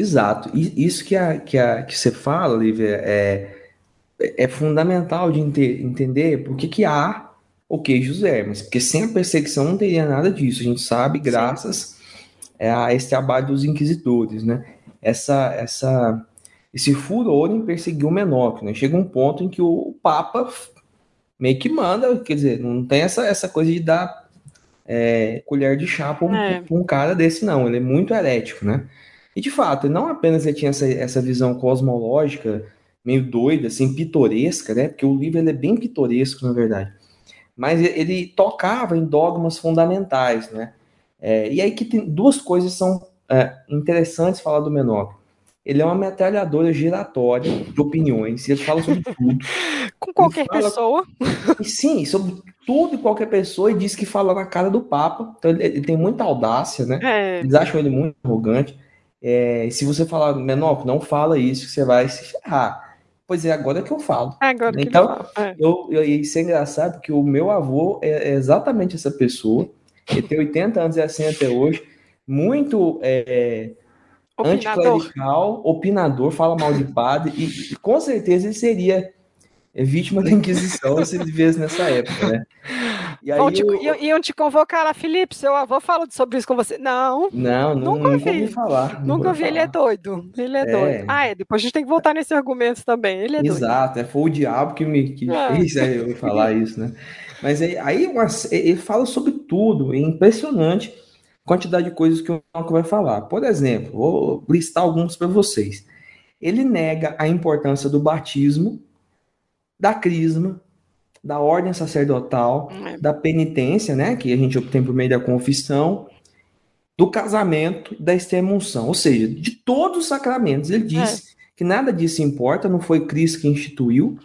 Exato. Isso que, a, que, a, que você fala, Lívia, é, é fundamental de ente, entender por que, que há o queijos vermes, porque sem a perseguição não teria nada disso. A gente sabe, graças Sim. a esse trabalho dos inquisidores, né? Essa, essa, esse furor em perseguir o menor, né? Chega um ponto em que o Papa meio que manda, quer dizer, não tem essa, essa coisa de dar é, colher de chá para um, é. um, cara desse, não. Ele é muito herético, né? E de fato, não apenas ele tinha essa, essa visão cosmológica meio doida, assim, pitoresca, né? Porque o livro ele é bem pitoresco, na verdade. Mas ele tocava em dogmas fundamentais, né? É, e aí que tem duas coisas são é, interessantes falar do Menor. Ele é uma metralhadora giratória de opiniões, ele fala sobre tudo. Com qualquer fala, pessoa. Sim, sobre tudo e qualquer pessoa, e diz que fala na cara do Papa. Então ele, ele tem muita audácia, né? É. Eles acham ele muito arrogante. É, se você falar, menor, não fala isso, que você vai se ferrar. Pois é, agora que eu falo. Agora que então, eu falo. É. Eu, eu, isso é engraçado, porque o meu avô é, é exatamente essa pessoa. Ele tem 80 anos e é assim até hoje. Muito é, anticlerical, opinador, fala mal de padre, e, e com certeza ele seria vítima da Inquisição se ele vivesse nessa época, né? E aí te, eu... iam te convocar lá, Felipe, seu avô fala sobre isso com você. Não. Não, nunca, nunca ouvi falar. Nunca ouvi, ele é doido. Ele é, é, doido. Ah, é, depois a gente tem que voltar nesse argumento também. Ele é Exato, doido. É, foi o diabo que me que é. fez é, eu falar isso, né? Mas aí, aí ele fala sobre tudo, é impressionante a quantidade de coisas que o Marco vai falar. Por exemplo, vou listar alguns para vocês. Ele nega a importância do batismo, da crisma, da ordem sacerdotal, é. da penitência, né, que a gente obtém por meio da confissão, do casamento, da extrema-unção, ou seja, de todos os sacramentos. Ele diz é. que nada disso importa, não foi Cristo que instituiu.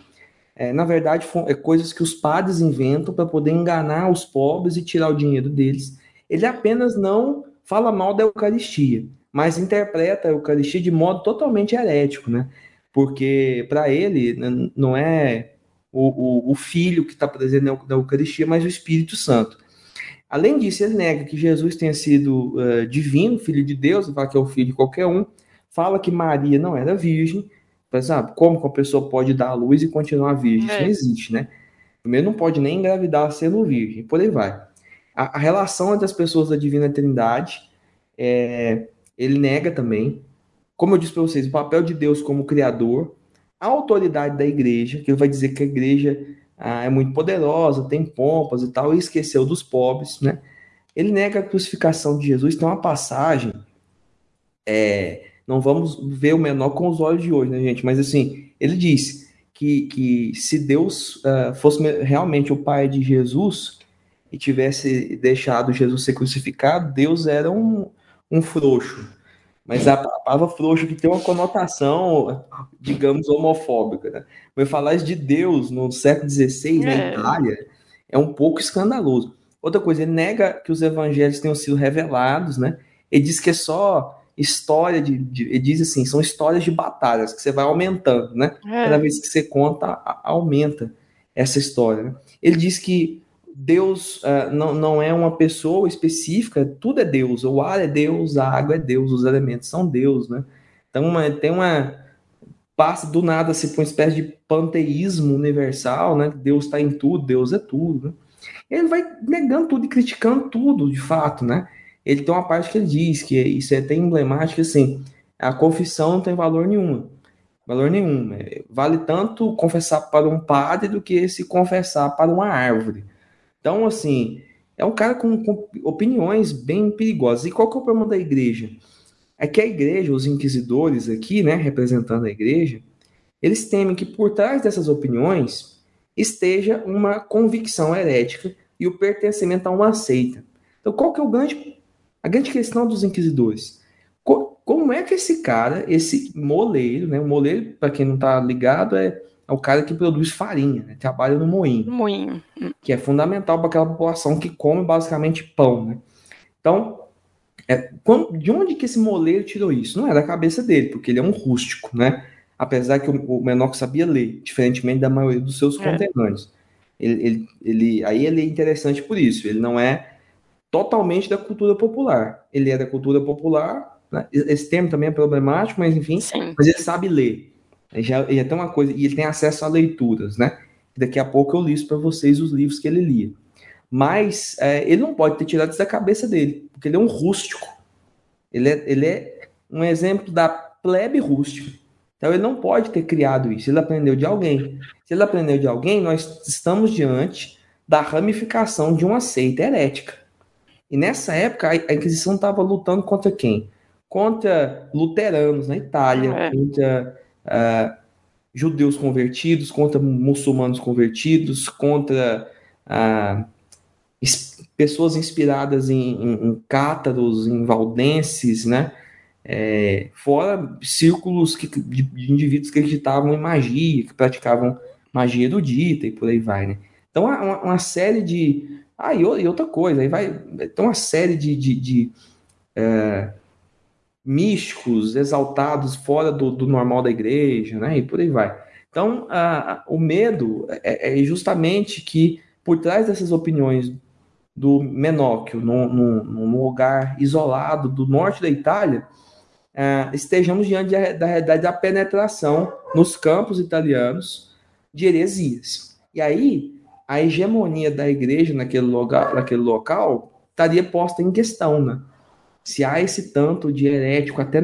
É, na verdade, é coisas que os padres inventam para poder enganar os pobres e tirar o dinheiro deles. Ele apenas não fala mal da Eucaristia, mas interpreta a Eucaristia de modo totalmente herético, né? Porque para ele não é o, o, o Filho que está presente na, na Eucaristia, mas o Espírito Santo. Além disso, ele nega que Jesus tenha sido uh, divino, filho de Deus, fala que é o filho de qualquer um, fala que Maria não era virgem, mas, sabe, como que uma pessoa pode dar à luz e continuar virgem? É. Isso não existe, né? Primeiro, não pode nem engravidar sendo virgem, por aí vai. A, a relação entre as pessoas da Divina Trindade, é, ele nega também. Como eu disse para vocês, o papel de Deus como Criador, a autoridade da igreja, que ele vai dizer que a igreja ah, é muito poderosa, tem pompas e tal, e esqueceu dos pobres, né? Ele nega a crucificação de Jesus. Tem uma passagem, é, não vamos ver o menor com os olhos de hoje, né, gente? Mas assim, ele diz que, que se Deus uh, fosse realmente o Pai de Jesus e tivesse deixado Jesus ser crucificado, Deus era um, um frouxo. Mas a palavra frouxo que tem uma conotação, digamos, homofóbica. Né? Mas falar de Deus no século XVI, é. na Itália, é um pouco escandaloso. Outra coisa, ele nega que os evangelhos tenham sido revelados, né? Ele diz que é só história de, de ele diz assim, são histórias de batalhas que você vai aumentando, né? É. Cada vez que você conta, aumenta essa história. Né? Ele diz que Deus uh, não, não é uma pessoa específica, tudo é Deus. O ar é Deus, a água é Deus, os elementos são Deus, né? Então uma, tem uma passa do nada assim, uma espécie de panteísmo universal, né? Deus está em tudo, Deus é tudo. Né? Ele vai negando tudo e criticando tudo, de fato, né? Ele tem uma parte que ele diz que isso é até emblemático, assim, a confissão não tem valor nenhum, valor nenhum. É, vale tanto confessar para um padre do que se confessar para uma árvore. Então, assim, é um cara com, com opiniões bem perigosas. E qual que é o problema da igreja? É que a igreja, os inquisidores aqui, né, representando a igreja, eles temem que por trás dessas opiniões esteja uma convicção herética e o pertencimento a uma seita. Então, qual que é o grande, a grande questão dos inquisidores? como é que esse cara, esse moleiro, né, o moleiro, para quem não está ligado, é é o cara que produz farinha, né? trabalha no moinho. Moinho. Que é fundamental para aquela população que come basicamente pão, né? Então, é, de onde que esse moleiro tirou isso? Não é da cabeça dele, porque ele é um rústico, né? Apesar que o, o menor sabia ler, diferentemente da maioria dos seus é. conterrâneos. Ele, ele, ele, aí ele é interessante por isso. Ele não é totalmente da cultura popular. Ele é da cultura popular. Né? Esse termo também é problemático, mas enfim. Sim. Mas ele sabe ler. Ele já, ele tem uma coisa e ele tem acesso a leituras, né? Daqui a pouco eu listo para vocês os livros que ele lia. Mas é, ele não pode ter tirado isso da cabeça dele, porque ele é um rústico. Ele é, ele é um exemplo da plebe rústica. Então ele não pode ter criado isso. Ele aprendeu de alguém. Se ele aprendeu de alguém, nós estamos diante da ramificação de uma seita herética. E nessa época a Inquisição estava lutando contra quem? Contra luteranos na Itália, é. contra uh, judeus convertidos, contra muçulmanos convertidos, contra uh, pessoas inspiradas em, em, em cátaros, em valdenses, né? É, fora círculos que, de, de, indivíduos que acreditavam em magia, que praticavam magia erudita e por aí vai, né? Então, uma, uma série de... Ah, e, outra coisa, aí vai... Então, uma série de, de, de é, místicos exaltados fora do, do, normal da igreja, né? E por aí vai. Então, a, o medo é, é justamente que por trás dessas opiniões do Menóquio, num, num, num lugar isolado do norte da Itália, uh, estejamos diante da, da realidade da penetração nos campos italianos de heresias. E aí, a hegemonia da igreja naquele, lugar, naquele local estaria posta em questão, né? Se há esse tanto de herético até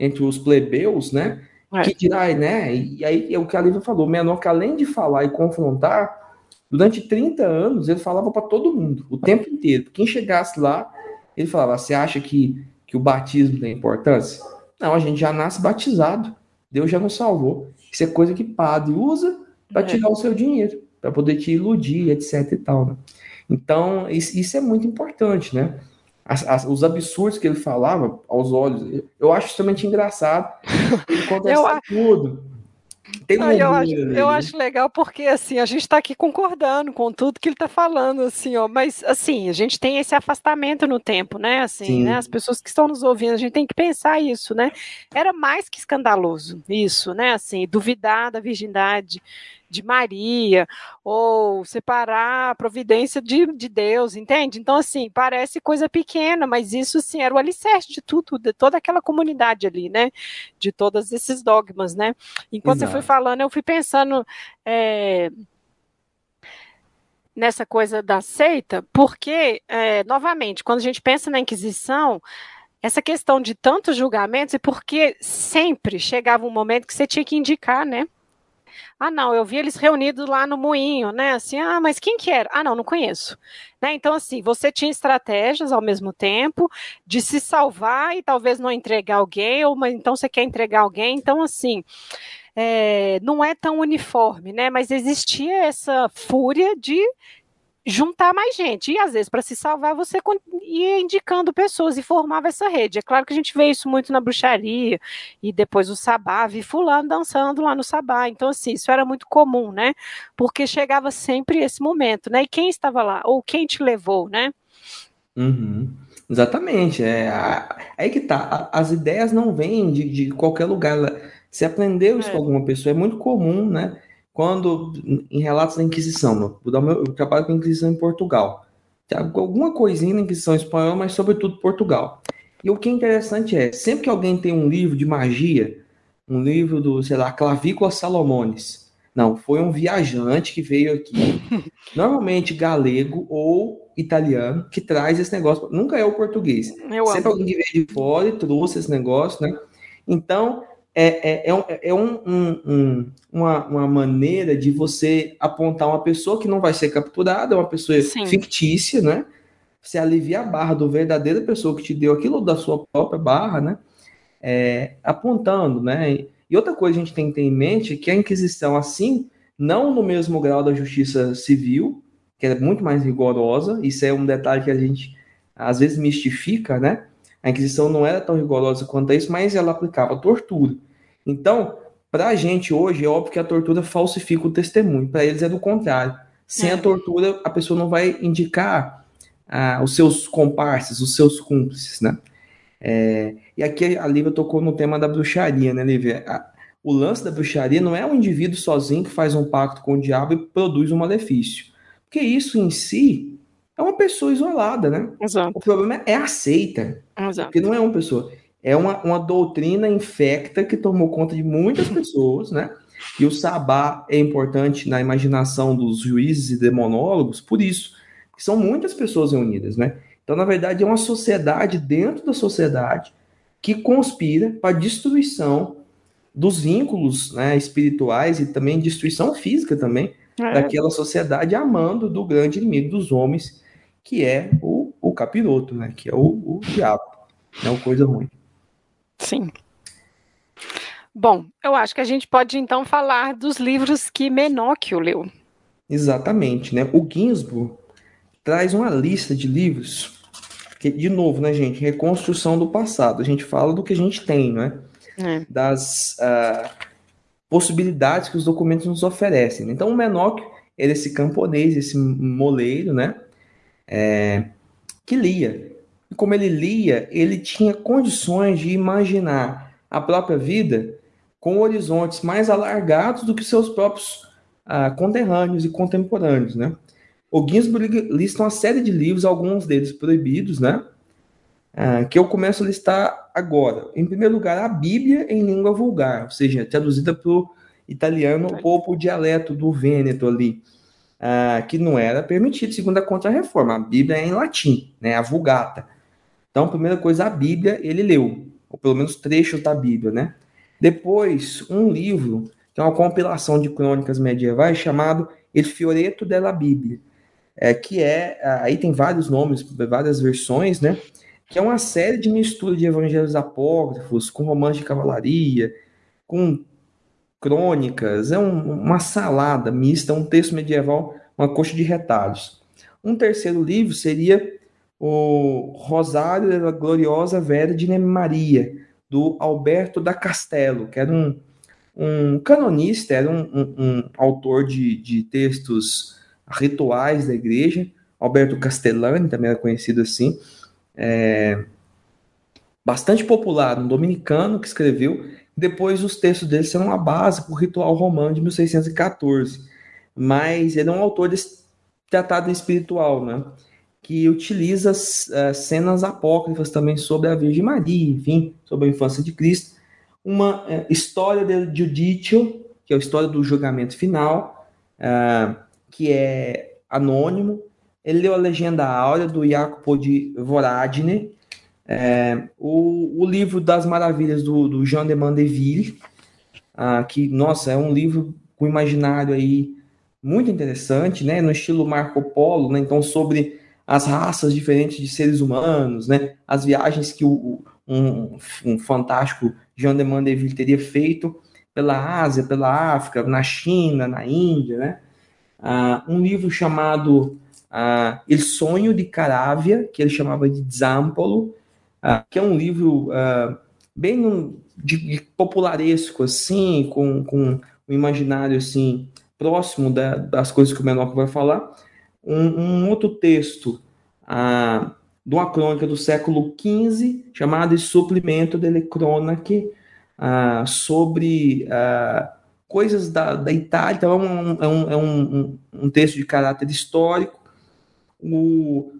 entre os plebeus, né? É. Que dirá, né? E aí é o que a Lívia falou, menor que além de falar e confrontar, durante 30 anos ele falava para todo mundo, o tempo inteiro. Quem chegasse lá, ele falava: Você acha que que o batismo tem importância? Não, a gente já nasce batizado. Deus já nos salvou. Isso é coisa que padre usa para é. tirar o seu dinheiro, para poder te iludir, etc e tal. Né? Então, isso, é muito importante, né? As, as, os absurdos que ele falava aos olhos, eu acho extremamente engraçado. Ele conta eu, tudo. Tem um eu, acho, eu acho legal porque assim a gente está aqui concordando com tudo que ele está falando, assim, ó. Mas assim a gente tem esse afastamento no tempo, né? Assim, né? As pessoas que estão nos ouvindo, a gente tem que pensar isso, né? Era mais que escandaloso isso, né? Assim, duvidar da virgindade de Maria, ou separar a providência de, de Deus, entende? Então, assim, parece coisa pequena, mas isso, sim, era o alicerce de tudo, de toda aquela comunidade ali, né? De todos esses dogmas, né? Enquanto Exato. você foi falando, eu fui pensando. É, nessa coisa da seita, porque, é, novamente, quando a gente pensa na Inquisição, essa questão de tantos julgamentos, e porque sempre chegava um momento que você tinha que indicar, né? Ah, não, eu vi eles reunidos lá no moinho, né? Assim, ah, mas quem que era? Ah, não, não conheço. Né? Então, assim, você tinha estratégias ao mesmo tempo de se salvar e talvez não entregar alguém, ou então você quer entregar alguém. Então, assim, é, não é tão uniforme, né? Mas existia essa fúria de juntar mais gente. E às vezes, para se salvar, você ia indicando pessoas e formava essa rede. É claro que a gente vê isso muito na bruxaria, e depois o sabá, vi fulano dançando lá no sabá. Então, assim, isso era muito comum, né? Porque chegava sempre esse momento, né? E quem estava lá? Ou quem te levou, né? Uhum. Exatamente. É, aí que tá. As ideias não vêm de, de qualquer lugar. Você aprendeu isso é. com alguma pessoa. É muito comum, né? Quando, em relatos da Inquisição, eu trabalho com a Inquisição em Portugal. Alguma coisinha na Inquisição espanhola, mas sobretudo Portugal. E o que é interessante é, sempre que alguém tem um livro de magia, um livro do, sei lá, Clavícula Salomones, não, foi um viajante que veio aqui, normalmente galego ou italiano, que traz esse negócio. Nunca é o português. Eu sempre amo. alguém que veio de fora e trouxe esse negócio, né? Então, é, é, é, um, é um, um, uma, uma maneira de você apontar uma pessoa que não vai ser capturada, uma pessoa Sim. fictícia, né? Você alivia a barra do verdadeira pessoa que te deu aquilo da sua própria barra, né? É, apontando, né? E outra coisa a gente tem que ter em mente é que a Inquisição, assim, não no mesmo grau da justiça civil, que é muito mais rigorosa, isso é um detalhe que a gente às vezes mistifica, né? A Inquisição não era tão rigorosa quanto isso, mas ela aplicava tortura. Então, para a gente hoje, é óbvio que a tortura falsifica o testemunho. Para eles é do contrário. Sem a é. tortura, a pessoa não vai indicar ah, os seus comparsas, os seus cúmplices, né? É, e aqui a Lívia tocou no tema da bruxaria, né, Lívia? o lance da bruxaria não é um indivíduo sozinho que faz um pacto com o diabo e produz um malefício. Porque isso em si é uma pessoa isolada, né? Exato. O problema é a seita. Exato. Porque não é uma pessoa. É uma, uma doutrina infecta que tomou conta de muitas pessoas, né? E o sabá é importante na imaginação dos juízes e demonólogos por isso. Que são muitas pessoas reunidas, né? Então, na verdade, é uma sociedade dentro da sociedade que conspira para a destruição dos vínculos né, espirituais e também destruição física também é. daquela sociedade amando do grande inimigo dos homens, que é o, o capiroto, né? Que é o, o diabo. É uma coisa ruim. Sim. Bom, eu acho que a gente pode então falar dos livros que Menóquio leu. Exatamente, né? O Ginsburg traz uma lista de livros que, de novo, né, gente? Reconstrução do passado. A gente fala do que a gente tem, né? É. Das uh, possibilidades que os documentos nos oferecem. Então, o Menóquio era esse camponês, esse moleiro, né? É, que lia. Como ele lia, ele tinha condições de imaginar a própria vida com horizontes mais alargados do que seus próprios ah, conterrâneos e contemporâneos, né? O Ginsburg lista uma série de livros, alguns deles proibidos, né? Ah, que eu começo a listar agora. Em primeiro lugar, a Bíblia em língua vulgar, ou seja, traduzida para o italiano ou para o dialeto do Vêneto ali, ah, que não era permitido segundo a Contra-Reforma. A Bíblia é em latim, né? A Vulgata. Então, primeira coisa, a Bíblia ele leu, ou pelo menos trechos da Bíblia, né? Depois, um livro, que é uma compilação de crônicas medievais, chamado El Fioreto della Bíblia, é, que é, aí tem vários nomes, várias versões, né? Que é uma série de mistura de evangelhos apócrifos, com romances de cavalaria, com crônicas, é um, uma salada mista, um texto medieval, uma coxa de retalhos. Um terceiro livro seria o Rosário da Gloriosa Vergine Maria, do Alberto da Castello, que era um, um canonista, era um, um, um autor de, de textos rituais da igreja. Alberto Castellani também era conhecido assim. É, bastante popular, um dominicano que escreveu. Depois os textos dele serão a base para o ritual romano de 1614. Mas ele é um autor desse tratado espiritual, né? Que utiliza uh, cenas apócrifas também sobre a Virgem Maria, enfim, sobre a infância de Cristo. Uma uh, história de Judício, que é a história do julgamento final, uh, que é anônimo. Ele leu a Legenda Áurea, do Jacopo de Voradine, o, o, livro das Maravilhas, do, do Jean de Mandeville, que, nossa, é um livro com imaginário aí muito interessante, né, no estilo Marco Polo, né, então sobre as raças diferentes de seres humanos, né? As viagens que o, um, um fantástico Jean de Mandeville teria feito pela Ásia, pela África, na China, na Índia, né? Uh, um livro chamado uh, El Sonho de Caravia, que ele chamava de Zampolo, uh, que é um livro bem de, de, popularesco, assim, com, com um imaginário, assim, próximo da, das coisas que o Menor vai falar, um, um outro texto ah, de uma crônica do século XV, chamado Suplemento delle Cronache, ah, sobre ah, coisas da, da Itália. Então, é, um, é, um, é um, um, texto de caráter histórico. O,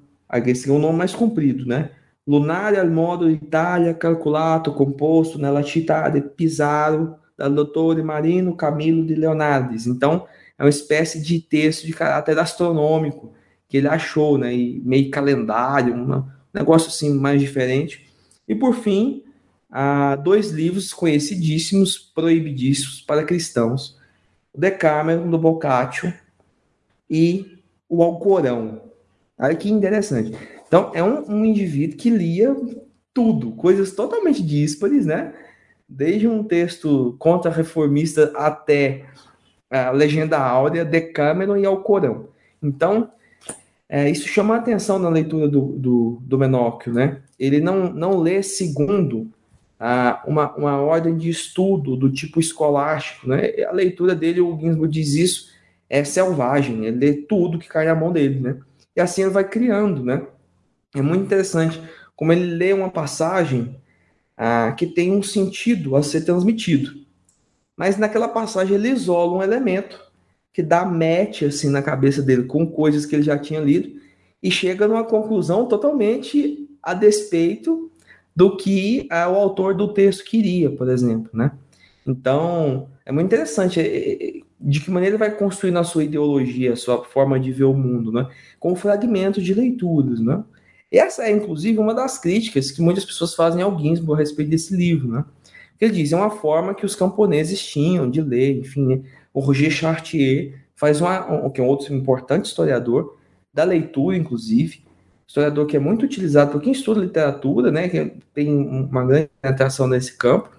esse é o nome mais comprido, né? Lunare al modo d'Italia calcolato, composto nella città de Pizarro, da dottore Marino Camilo de Leonardes. Então, é uma espécie de texto de caráter astronômico que ele achou, né? E meio calendário, um negócio assim mais diferente. E por fim, há dois livros conhecidíssimos, proibidíssimos para cristãos: o Decameron do Boccaccio e o Alcorão. Olha que interessante. Então, é um, um indivíduo que lia tudo, coisas totalmente díspares, né? Desde um texto contra-reformista até a Legenda Áurea, Decameron e Alcorão. Então, é, isso chama a atenção na leitura do, do, do Menóquio, né? Ele não, não lê segundo a, uma, uma ordem de estudo do tipo escolástico, né? A leitura dele, o Ginsburg diz isso, é selvagem, ele lê tudo que cai na mão dele, né? E assim ele vai criando, né? É muito interessante como ele lê uma passagem ah, que tem um sentido a ser transmitido. Mas naquela passagem ele isola um elemento que dá match assim na cabeça dele com coisas que ele já tinha lido e chega numa conclusão totalmente a despeito do que ah, o autor do texto queria, por exemplo, né? Então, é muito interessante é, é, de que maneira ele vai construir a sua ideologia, a sua forma de ver o mundo, né? Com fragmentos de leituras, né? Essa é, inclusive, uma das críticas que muitas pessoas fazem ao Ginsburg a respeito desse livro, né? Ele diz, é uma forma que os camponeses tinham de ler, enfim, né? o Roger Chartier faz uma, um, que é um outro importante historiador, da leitura, inclusive, historiador que é muito utilizado por quem estuda literatura, né, que tem uma grande atração nesse campo,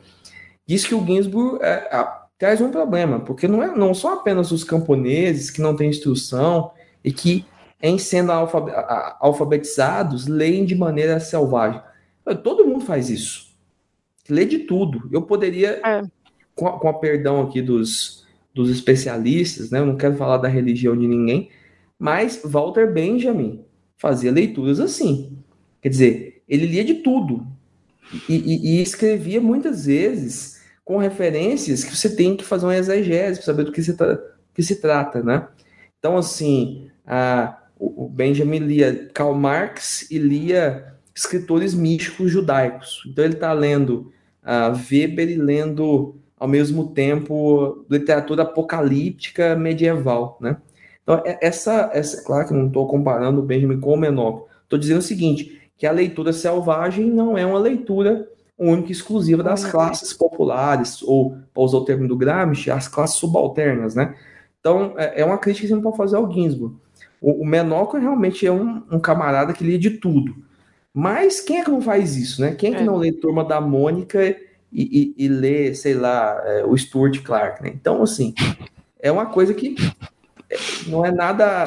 diz que o Ginsburg é, traz um problema, porque não, é, não são apenas os camponeses que não têm instrução e que, em sendo alfabetizados, leem de maneira selvagem. Todo mundo faz isso. Lê de tudo. Eu poderia, é. com, a, com a perdão aqui dos, dos especialistas, né? Eu não quero falar da religião de ninguém, mas Walter Benjamin fazia leituras assim. Quer dizer, ele lia de tudo. E, e, e escrevia muitas vezes com referências que você tem que fazer uma exegese para saber do que se, tra que se trata, né? Então, assim, a, o Benjamin lia Karl Marx e lia escritores místicos judaicos. Então, ele está lendo a Weber e lendo, ao mesmo tempo, literatura apocalíptica medieval, né? Então, é, essa, essa claro que não estou comparando o Benjamin com o Menor. Estou dizendo o seguinte, que a leitura selvagem não é uma leitura única e exclusiva das classes populares, ou, para usar o termo do Gramsci, as classes subalternas, né? Então, é, é uma crítica que a gente pode fazer ao Ginsburg. O, o Menor realmente é um, um, camarada que lê de tudo. Mas quem é que não faz isso, né? Quem é que é. não lê Turma da Mônica e, e, e lê, sei lá, é, o Stuart Clark, né? Então, assim, é uma coisa que não é nada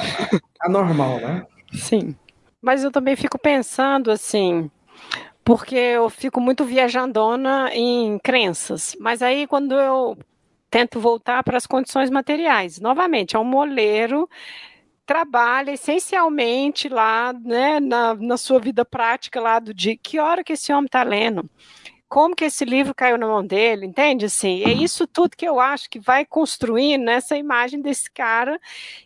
anormal, né? Sim. Mas eu também fico pensando assim, porque eu fico muito viajandona em crenças. Mas aí quando eu tento voltar para as condições materiais, novamente, é um moleiro trabalha essencialmente lá, né, na, na sua vida prática lá do dia. Que hora que esse homem está lendo? como que esse livro caiu na mão dele, entende? Assim, é isso tudo que eu acho que vai construindo essa imagem desse cara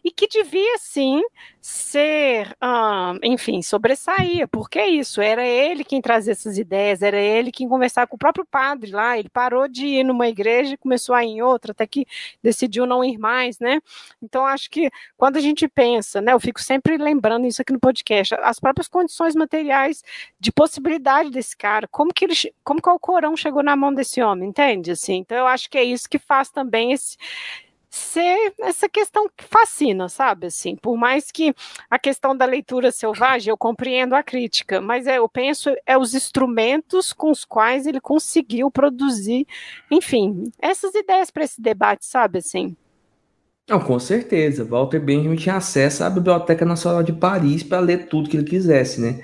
e que devia sim ser, um, enfim, sobressair, porque é isso, era ele quem trazia essas ideias, era ele quem conversava com o próprio padre lá, ele parou de ir numa igreja e começou a ir em outra, até que decidiu não ir mais, né? Então, acho que quando a gente pensa, né, eu fico sempre lembrando isso aqui no podcast, as próprias condições materiais de possibilidade desse cara, como que ele, como que o Corão chegou na mão desse homem, entende? Assim, então, eu acho que é isso que faz também esse ser essa questão que fascina, sabe? Assim, por mais que a questão da leitura selvagem, eu compreendo a crítica, mas é, eu penso é os instrumentos com os quais ele conseguiu produzir, enfim, essas ideias para esse debate, sabe? Assim. Não, com certeza. Walter Benjamin tinha acesso à Biblioteca Nacional de Paris para ler tudo que ele quisesse, né?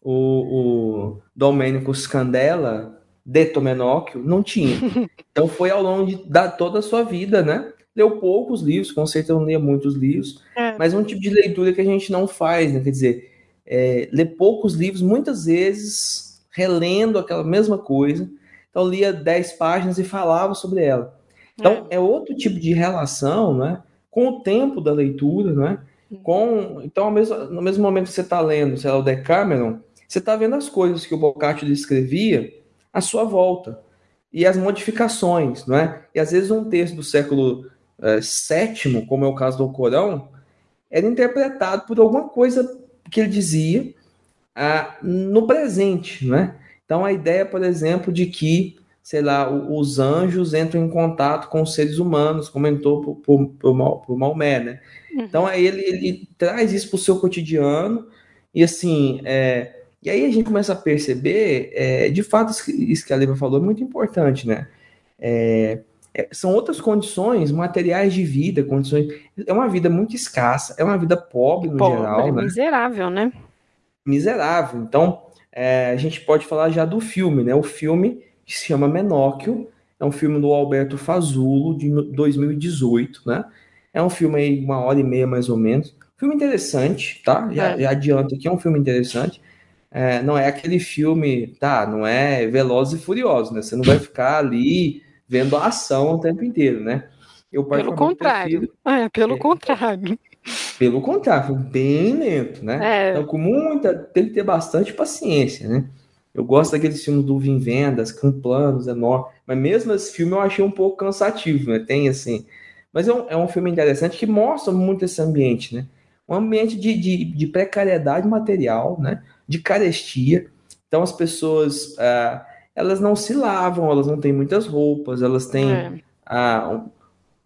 O, o Domênico Scandella, de Tomenóquio, não tinha. Então foi ao longo de, da toda a sua vida, né? Leu poucos livros, com certeza não lia muitos livros, é. mas é um tipo de leitura que a gente não faz, né? Quer dizer, é, lê poucos livros, muitas vezes relendo aquela mesma coisa. Então, lia 10 páginas e falava sobre ela. Então, é, é outro tipo de relação, né? Com o tempo da leitura, né? Com, então, ao mesmo, no mesmo momento que você está lendo, sei lá, o Decameron, você está vendo as coisas que o Boccaccio descrevia à sua volta e as modificações, não é? E às vezes um texto do século é, sétimo, como é o caso do Corão, era interpretado por alguma coisa que ele dizia ah, no presente, né? Então a ideia, por exemplo, de que, sei lá, os anjos entram em contato com os seres humanos, comentou por, Maomé, né? Uhum. Então aí ele, ele traz isso para o seu cotidiano e assim, é, e aí a gente começa a perceber, é, de fato, isso que a Leva falou é muito importante, né? É, são outras condições materiais de vida, condições. É uma vida muito escassa, é uma vida pobre no pobre, geral. Né? Miserável, né? Miserável. Então, é, a gente pode falar já do filme, né? O filme que se chama Menóquio, é um filme do Alberto Fazulo, de 2018, né? É um filme aí, uma hora e meia mais ou menos. Filme interessante, tá? Já, é. já adianto aqui, é um filme interessante. É, não é aquele filme, tá? Não é Velozes e Furiosos, né? Você não vai ficar ali vendo a ação o tempo inteiro, né? Eu, pelo contrário. Prefiro, é, pelo é, contrário. Pelo contrário, bem lento, né? É. Então, com muita. Tem que ter bastante paciência, né? Eu gosto daqueles filmes do Vim Vendas, com planos enormes. Mas mesmo esse filme eu achei um pouco cansativo, né? Tem assim. Mas é um, é um filme interessante que mostra muito esse ambiente, né? Um ambiente de, de, de precariedade material, né? De carestia. Então as pessoas. Ah, elas não se lavam, elas não têm muitas roupas, elas têm. É. A,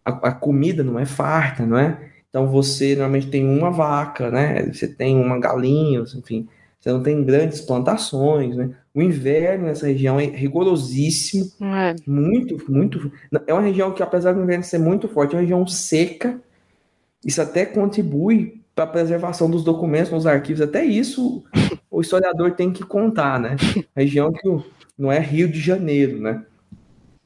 a, a comida não é farta, não é? Então você normalmente tem uma vaca, né? Você tem uma galinha, enfim. Você não tem grandes plantações, né? O inverno nessa região é rigorosíssimo, é. muito, muito. É uma região que, apesar do inverno ser muito forte, é uma região seca. Isso até contribui para a preservação dos documentos nos arquivos. Até isso o historiador tem que contar, né? região que não é Rio de Janeiro, né?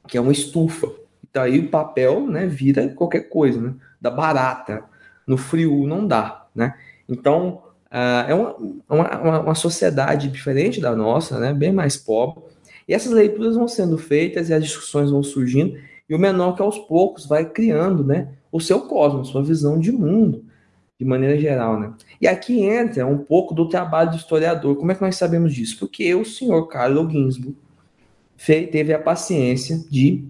Que é uma estufa. Então aí o papel, né, vira qualquer coisa, né? Da barata. No frio não dá, né? Então Uh, é uma, uma, uma, sociedade diferente da nossa, né, bem mais pobre. E essas leituras vão sendo feitas e as discussões vão surgindo, e o menor que aos poucos vai criando né, o seu cosmos, sua visão de mundo, de maneira geral. Né? E aqui entra um pouco do trabalho do historiador. Como é que nós sabemos disso? Porque o senhor Carlo Ginsburg teve a paciência de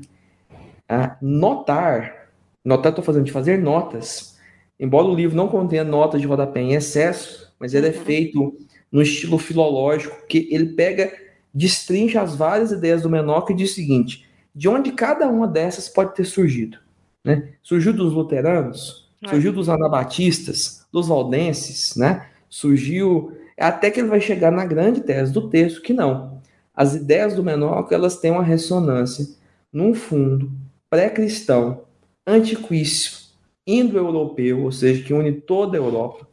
uh, notar, notar, estou fazendo de fazer notas, embora o livro não contenha notas de rodapé em excesso, mas ele é uhum. feito no estilo filológico, que ele pega, destrincha as várias ideias do Menoc e diz o seguinte: de onde cada uma dessas pode ter surgido? Né? Surgiu dos luteranos, é. surgiu dos anabatistas, dos valdenses, né? surgiu até que ele vai chegar na grande tese do texto que não. As ideias do Menoc elas têm uma ressonância num fundo pré-cristão, antiquíssimo, indo-europeu, ou seja, que une toda a Europa,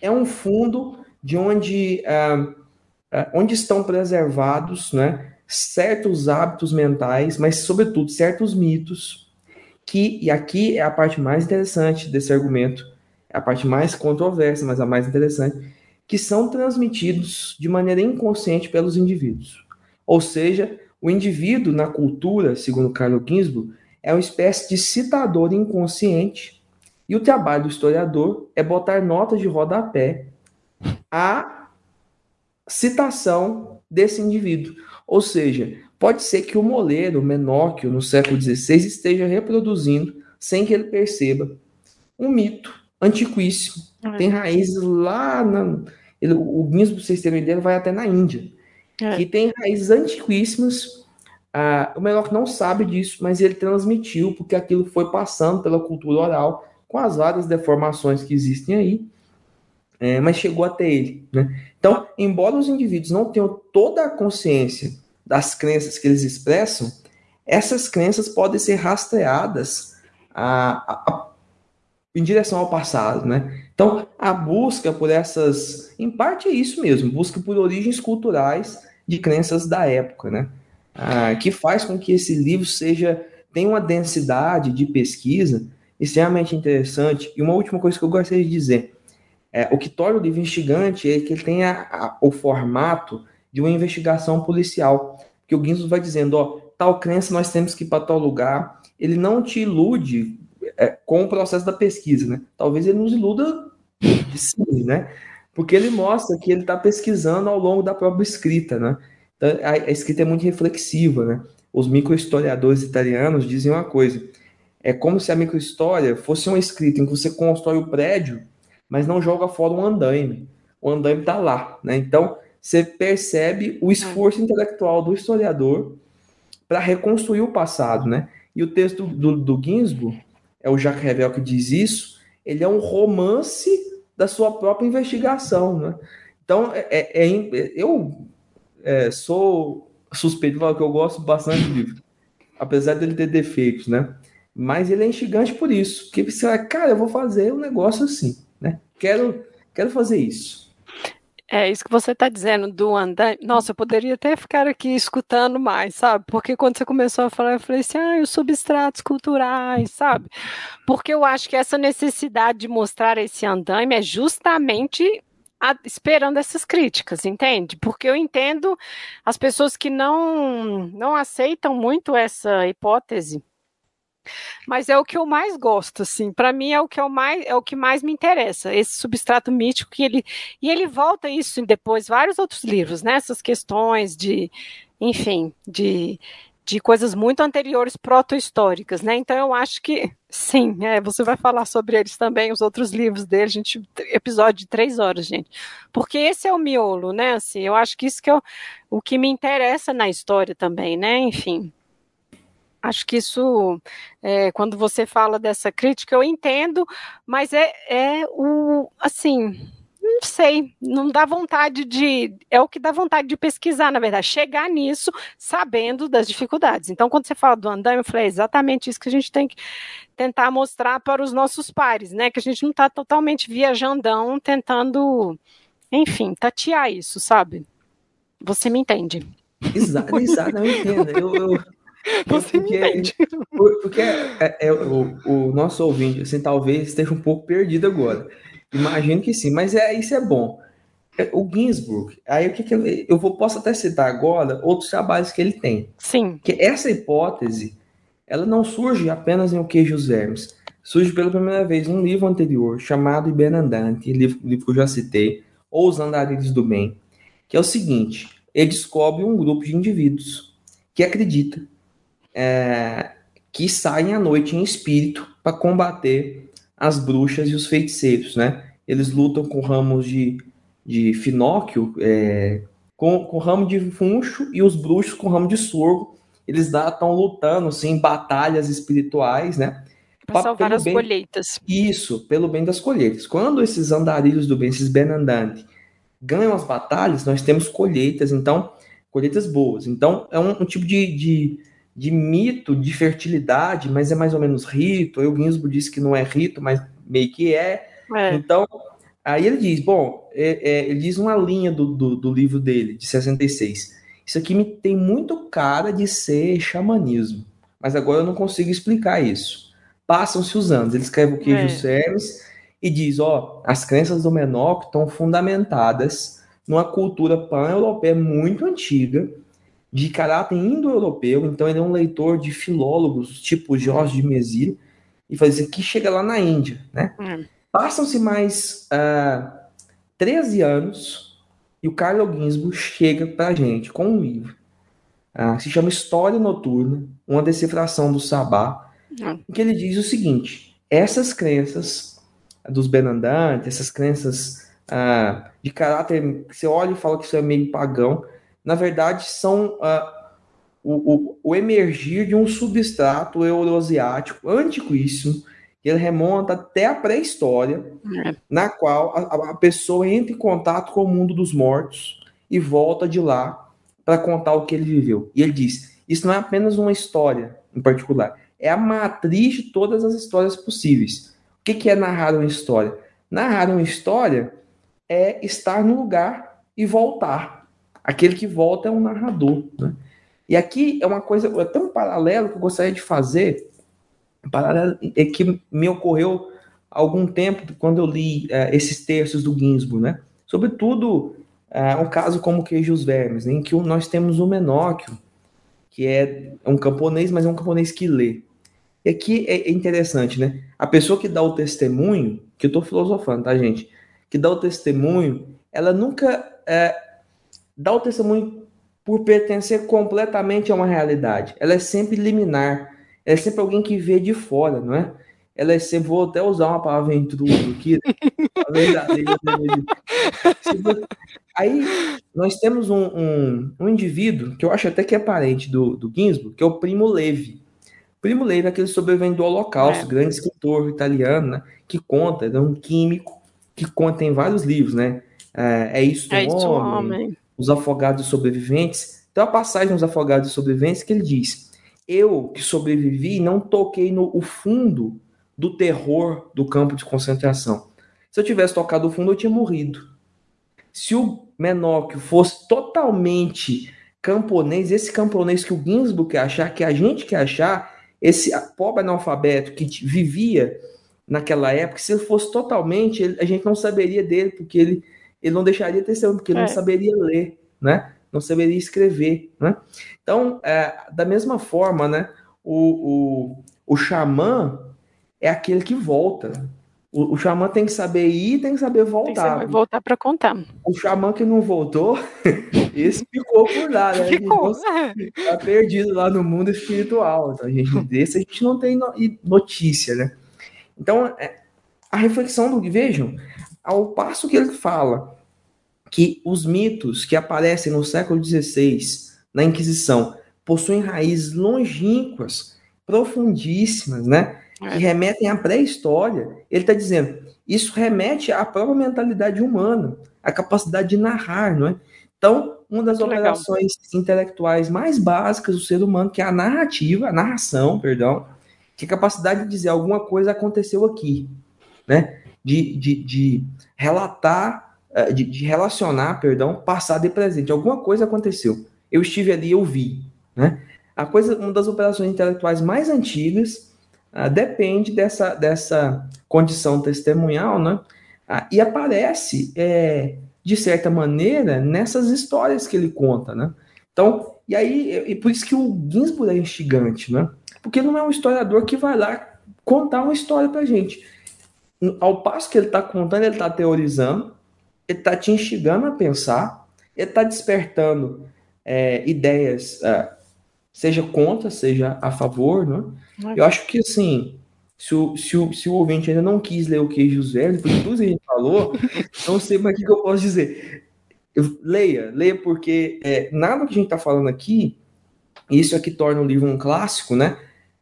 é um fundo de onde, uh, uh, onde estão preservados né, certos hábitos mentais, mas, sobretudo, certos mitos, que, e aqui é a parte mais interessante desse argumento, é a parte mais controversa, mas a mais interessante, que são transmitidos de maneira inconsciente pelos indivíduos. Ou seja, o indivíduo na cultura, segundo Carlo Ginsburg, é uma espécie de citador inconsciente e o trabalho do historiador é botar notas de rodapé à citação desse indivíduo. Ou seja, pode ser que o moleiro Menóquio, no século XVI, esteja reproduzindo, sem que ele perceba, um mito antiquíssimo. É. Tem raízes lá na. Ele, o Ginsburg, vocês terem ideia, vai até na Índia. É. Que tem raízes antiquíssimas. Ah, o Menóquio não sabe disso, mas ele transmitiu, porque aquilo foi passando pela cultura oral com as várias deformações que existem aí, é, mas chegou até ele. Né? Então, embora os indivíduos não tenham toda a consciência das crenças que eles expressam, essas crenças podem ser rastreadas a, a, a, em direção ao passado. Né? Então, a busca por essas, em parte é isso mesmo, busca por origens culturais de crenças da época, né? Ah, que faz com que esse livro seja tenha uma densidade de pesquisa extremamente interessante. E uma última coisa que eu gostaria de dizer: é, o que torna o livro instigante é que ele tem a, o formato de uma investigação policial. Que o Guinzo vai dizendo: ó, tal crença nós temos que ir para tal lugar. Ele não te ilude é, com o processo da pesquisa, né? Talvez ele nos iluda sim, né? Porque ele mostra que ele está pesquisando ao longo da própria escrita, né? Então, a, a escrita é muito reflexiva, né? Os microhistoriadores italianos dizem uma coisa: é como se a microhistória fosse uma escrita em que você constrói o prédio, mas não joga fora um andaime. O andaime está lá, né? Então, você percebe o esforço intelectual do historiador para reconstruir o passado, né? E o texto do, do Ginsburg, é o Jacques Revel que diz isso, ele é um romance da sua própria investigação, né? Então, é, é, é eu é, sou suspeito que eu gosto bastante do livro, apesar dele ter defeitos, né? Mas ele é instigante por isso. Porque você vai, cara, eu vou fazer um negócio assim, né? Quero, quero fazer isso. É isso que você está dizendo do andar. Nossa, eu poderia até ficar aqui escutando mais, sabe? Porque quando você começou a falar, eu falei assim, ah, os substratos culturais, sabe? Porque eu acho que essa necessidade de mostrar esse andaime é justamente esperando essas críticas, entende? Porque eu entendo as pessoas que não não aceitam muito essa hipótese. Mas é o que eu mais gosto, assim. Para mim é o que eu mais é o que mais me interessa, esse substrato mítico que ele e ele volta isso em depois vários outros livros, né? Essas questões de, enfim, de de coisas muito anteriores proto-históricas, né? Então eu acho que sim, é, você vai falar sobre eles também, os outros livros dele, gente, episódio de três horas, gente, porque esse é o miolo, né? Assim, eu acho que isso que é o, o que me interessa na história também, né? Enfim, acho que isso, é, quando você fala dessa crítica, eu entendo, mas é, é o assim não sei, não dá vontade de. É o que dá vontade de pesquisar, na verdade, chegar nisso sabendo das dificuldades. Então, quando você fala do andaime, eu falei, é exatamente isso que a gente tem que tentar mostrar para os nossos pares, né? Que a gente não está totalmente viajandão tentando, enfim, tatear isso, sabe? Você me entende. Exato, exato, eu entendo. Eu, eu, Você porque, me entende. Porque é, é, o, o nosso ouvinte, assim, talvez esteja um pouco perdido agora. Imagino que sim, mas é, isso é bom. É, o Ginsburg, aí o que, que eu, eu vou, posso até citar agora outros trabalhos que ele tem. Sim. Que essa hipótese, ela não surge apenas em O Queijo Vermes. Surge pela primeira vez num livro anterior, chamado Ibenandante, livro, livro que eu já citei, ou Os Andarilhos do Bem, que é o seguinte, ele descobre um grupo de indivíduos que acredita é, que saem à noite em espírito para combater as bruxas e os feiticeiros, né? Eles lutam com ramos de, de finóquio, é, com, com ramo de funcho, e os bruxos com ramo de sorgo. Eles estão lutando assim, em batalhas espirituais, né? Para salvar as bem, colheitas. Isso, pelo bem das colheitas. Quando esses andarilhos do bem, esses benandantes, ganham as batalhas, nós temos colheitas, então, colheitas boas. Então, é um, um tipo de, de de mito de fertilidade, mas é mais ou menos rito. o Ginsburg disse que não é rito, mas meio que é. é. Então, aí ele diz: bom, é, é, ele diz uma linha do, do, do, livro dele, de 66. Isso aqui me tem muito cara de ser xamanismo, mas agora eu não consigo explicar isso. Passam-se os anos, ele escreve o queijo é. E diz: ó, as crenças do Menor estão fundamentadas numa cultura pan-europeia muito antiga de caráter indo-europeu, então ele é um leitor de filólogos, tipo Jorge de Mesir, e faz isso aqui chega lá na Índia, né? Hum. Passam-se mais uh, ah, 13 anos e o Carlo Ginsburg chega para a gente com um livro uh, se chama História Noturna, uma decifração do Sabá, hum. em que ele diz o seguinte, essas crenças dos Benandantes, essas crenças uh, de caráter, você olha e fala que isso é meio pagão, na verdade, são uh, o, o, o, emergir de um substrato euroasiático antiquíssimo, que ele remonta até a pré-história, é. na qual a, a, pessoa entra em contato com o mundo dos mortos e volta de lá para contar o que ele viveu. E ele diz: isso não é apenas uma história em particular, é a matriz de todas as histórias possíveis. O que, que é narrar uma história? Narrar uma história é estar no lugar e voltar Aquele que volta é um narrador. Né? E aqui é uma coisa, é até um paralelo que eu gostaria de fazer, um paralelo é que me ocorreu há algum tempo quando eu li uh, esses textos do Ginsburg, né? Sobretudo uh, um caso como Queijos Vermes, né? em que nós temos o Menóquio, que é um camponês, mas é um camponês que lê. E aqui é interessante, né? A pessoa que dá o testemunho, que eu estou filosofando, tá, gente? Que dá o testemunho, ela nunca é, dá o testemunho por pertencer completamente a uma realidade. Ela é sempre liminar. Ela é sempre alguém que vê de fora, não é? Ela é sempre, vou até usar uma palavra intruso aqui. Aí nós temos um, um, um, indivíduo que eu acho até que é parente do, do Ginsburg, que é o Primo Levi. Primo Levi é aquele sobrevivente do Holocausto, é. grande escritor italiano, né, que conta, é um químico que conta em vários livros, né? É, é isso, é isso homem, homem os afogados sobreviventes. Tem uma passagem nos afogados sobreviventes que ele diz: Eu que sobrevivi não toquei no fundo do terror do campo de concentração. Se eu tivesse tocado o fundo, eu tinha morrido. Se o Menóquio fosse totalmente camponês, esse camponês que o Ginsburg quer achar, que a gente quer achar, esse pobre analfabeto que vivia naquela época, se ele fosse totalmente, a gente não saberia dele, porque ele ele não deixaria testemunho, porque ele é. não saberia ler, né? Não saberia escrever, né? Então, é, da mesma forma, né? O, o, o xamã é aquele que volta. O, o xamã tem que saber ir tem que saber voltar. Tem que voltar para contar. O xamã que não voltou, esse ficou por lá, né? Ficou. Tá perdido lá no mundo espiritual. Então, a gente, desse a gente não tem notícia, né? Então, é, a reflexão do vejam, ao passo que ele fala que os mitos que aparecem no século XVI, na Inquisição, possuem raízes longínquas, profundíssimas, né? Que é. remetem à pré-história. Ele está dizendo, isso remete à própria mentalidade humana, à capacidade de narrar, não é? Então, uma das Muito operações legal. intelectuais mais básicas do ser humano, que é a narrativa, a narração, perdão, que é a capacidade de dizer alguma coisa aconteceu aqui, né? De, de, de relatar, eh, de, de, relacionar, perdão, passado e presente. Alguma coisa aconteceu. Eu estive ali, eu vi, né? A coisa, uma das operações intelectuais mais antigas uh, depende dessa, dessa condição testemunhal, né? Uh, e aparece, é, de certa maneira, nessas histórias que ele conta, né? Então, e aí, e por isso que o Ginsburg é instigante, né? Porque não é um historiador que vai lá contar uma história pra gente. Ao passo que ele está contando, ele está teorizando, ele está te instigando a pensar, ele está despertando é, ideias, é, seja contra, seja a favor, né? Eu acho que assim, se o, se, o, se o ouvinte ainda não quis ler o Queijos Velhos, por tudo que a gente falou, não sei mais o que eu posso dizer. Eu, leia, leia, porque é, nada que a gente está falando aqui, isso é que torna o livro um clássico, né?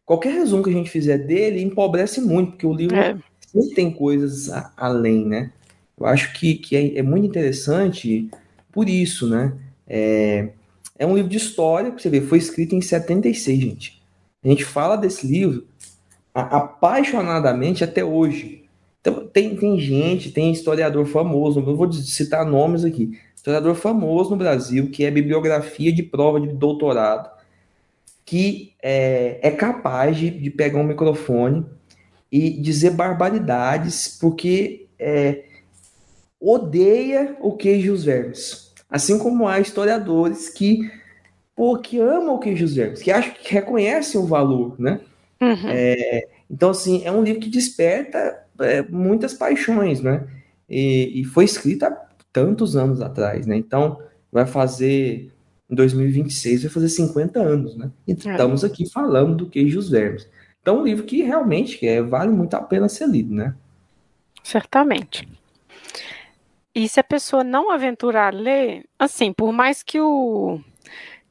qualquer resumo que a gente fizer dele empobrece muito, porque o livro é. Tem coisas a, além, né? Eu acho que, que é, é, muito interessante por isso, né? É, é um livro de história, que você vê, foi escrito em 76, gente. A gente fala desse livro apaixonadamente até hoje. Então, tem, tem gente, tem historiador famoso, não vou citar nomes aqui, historiador famoso no Brasil, que é bibliografia de prova de doutorado, que é, é capaz de, de, pegar um microfone e dizer barbaridades porque é, odeia o queijo e os vermes. Assim como há historiadores que, pô, que amam o queijo e os vermes, que acham que reconhecem o valor, né? Uhum. É, então, assim, é um livro que desperta é, muitas paixões, né? E, e foi escrito há tantos anos atrás, né? Então, vai fazer em 2026 vai fazer 50 anos, né? E é. estamos aqui falando do queijo os vermes. Então, um livro que realmente é, vale muito a pena ser lido, né? Certamente. E se a pessoa não aventurar a ler, assim, por mais que o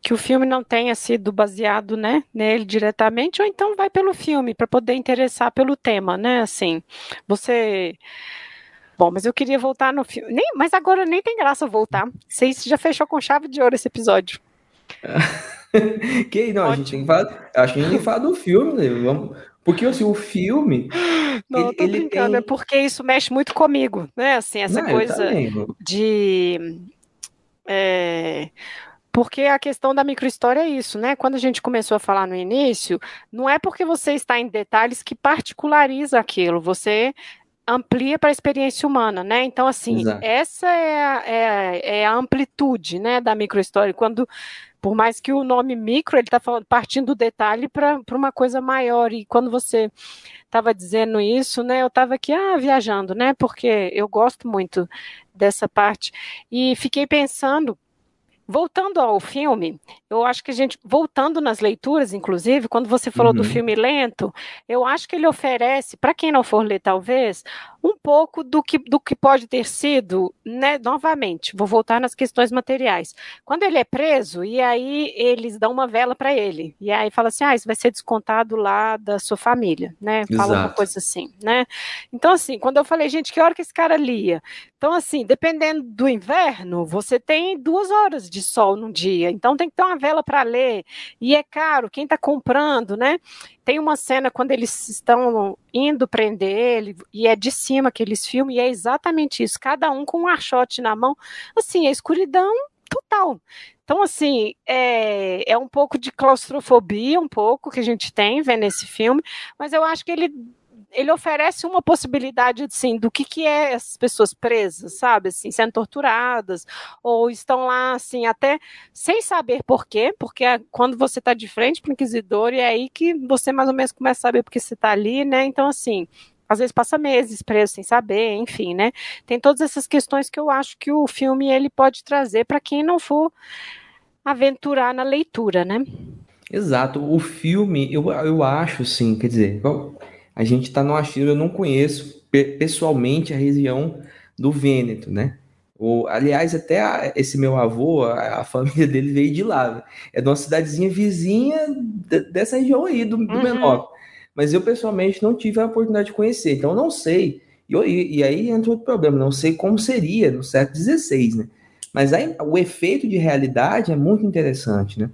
que o filme não tenha sido baseado, né, nele diretamente, ou então vai pelo filme para poder interessar pelo tema, né? Assim, você Bom, mas eu queria voltar no filme. Nem, mas agora nem tem graça voltar. Você já fechou com chave de ouro esse episódio. que não, Ótimo. a gente tem que falar. Acho que a gente tem que falar do filme, né? Vamos, porque assim, o filme. Não, ele, tô ele brincando, tem... é porque isso mexe muito comigo, né? Assim, essa não, coisa de. É, porque a questão da microhistória é isso, né? Quando a gente começou a falar no início, não é porque você está em detalhes que particulariza aquilo. Você amplia para a experiência humana, né? Então, assim, Exato. essa é a, é, é a, amplitude, né, da microhistória. Quando, por mais que o nome micro, ele está partindo do detalhe para uma coisa maior. E quando você estava dizendo isso, né, eu estava aqui, ah, viajando, né? Porque eu gosto muito dessa parte. E fiquei pensando Voltando ao filme, eu acho que a gente, voltando nas leituras, inclusive, quando você falou uhum. do filme lento, eu acho que ele oferece, para quem não for ler, talvez, um pouco do que, do que pode ter sido, né, novamente, vou voltar nas questões materiais. Quando ele é preso, e aí eles dão uma vela para ele, e aí fala assim, ah, isso vai ser descontado lá da sua família, né, fala Exato. uma coisa assim, né. Então, assim, quando eu falei, gente, que hora que esse cara lia? Então, assim, dependendo do inverno, você tem duas horas de sol num dia. Então, tem que ter uma vela para ler. E é caro, quem está comprando, né? Tem uma cena quando eles estão indo prender ele, e é de cima que eles filmam, e é exatamente isso. Cada um com um archote na mão. Assim, a escuridão total. Então, assim, é, é um pouco de claustrofobia, um pouco que a gente tem vendo esse filme, mas eu acho que ele ele oferece uma possibilidade, assim, do que, que é essas pessoas presas, sabe, assim, sendo torturadas, ou estão lá, assim, até sem saber por quê, porque é quando você está de frente para o inquisidor, e é aí que você mais ou menos começa a saber porque você está ali, né, então, assim, às vezes passa meses preso sem saber, enfim, né? Tem todas essas questões que eu acho que o filme ele pode trazer para quem não for aventurar na leitura, né? Exato. O filme, eu, eu acho, sim, quer dizer, a gente está no Achiro, eu não conheço pessoalmente a região do Vêneto, né? O, aliás, até a, esse meu avô, a, a, família dele veio de lá. É de uma cidadezinha vizinha dessa região aí, do, do uhum. Menor mas eu pessoalmente não tive a oportunidade de conhecer, então eu não sei. E, e, aí entra outro problema, não sei como seria no século XVI, né? Mas aí, o efeito de realidade é muito interessante, né?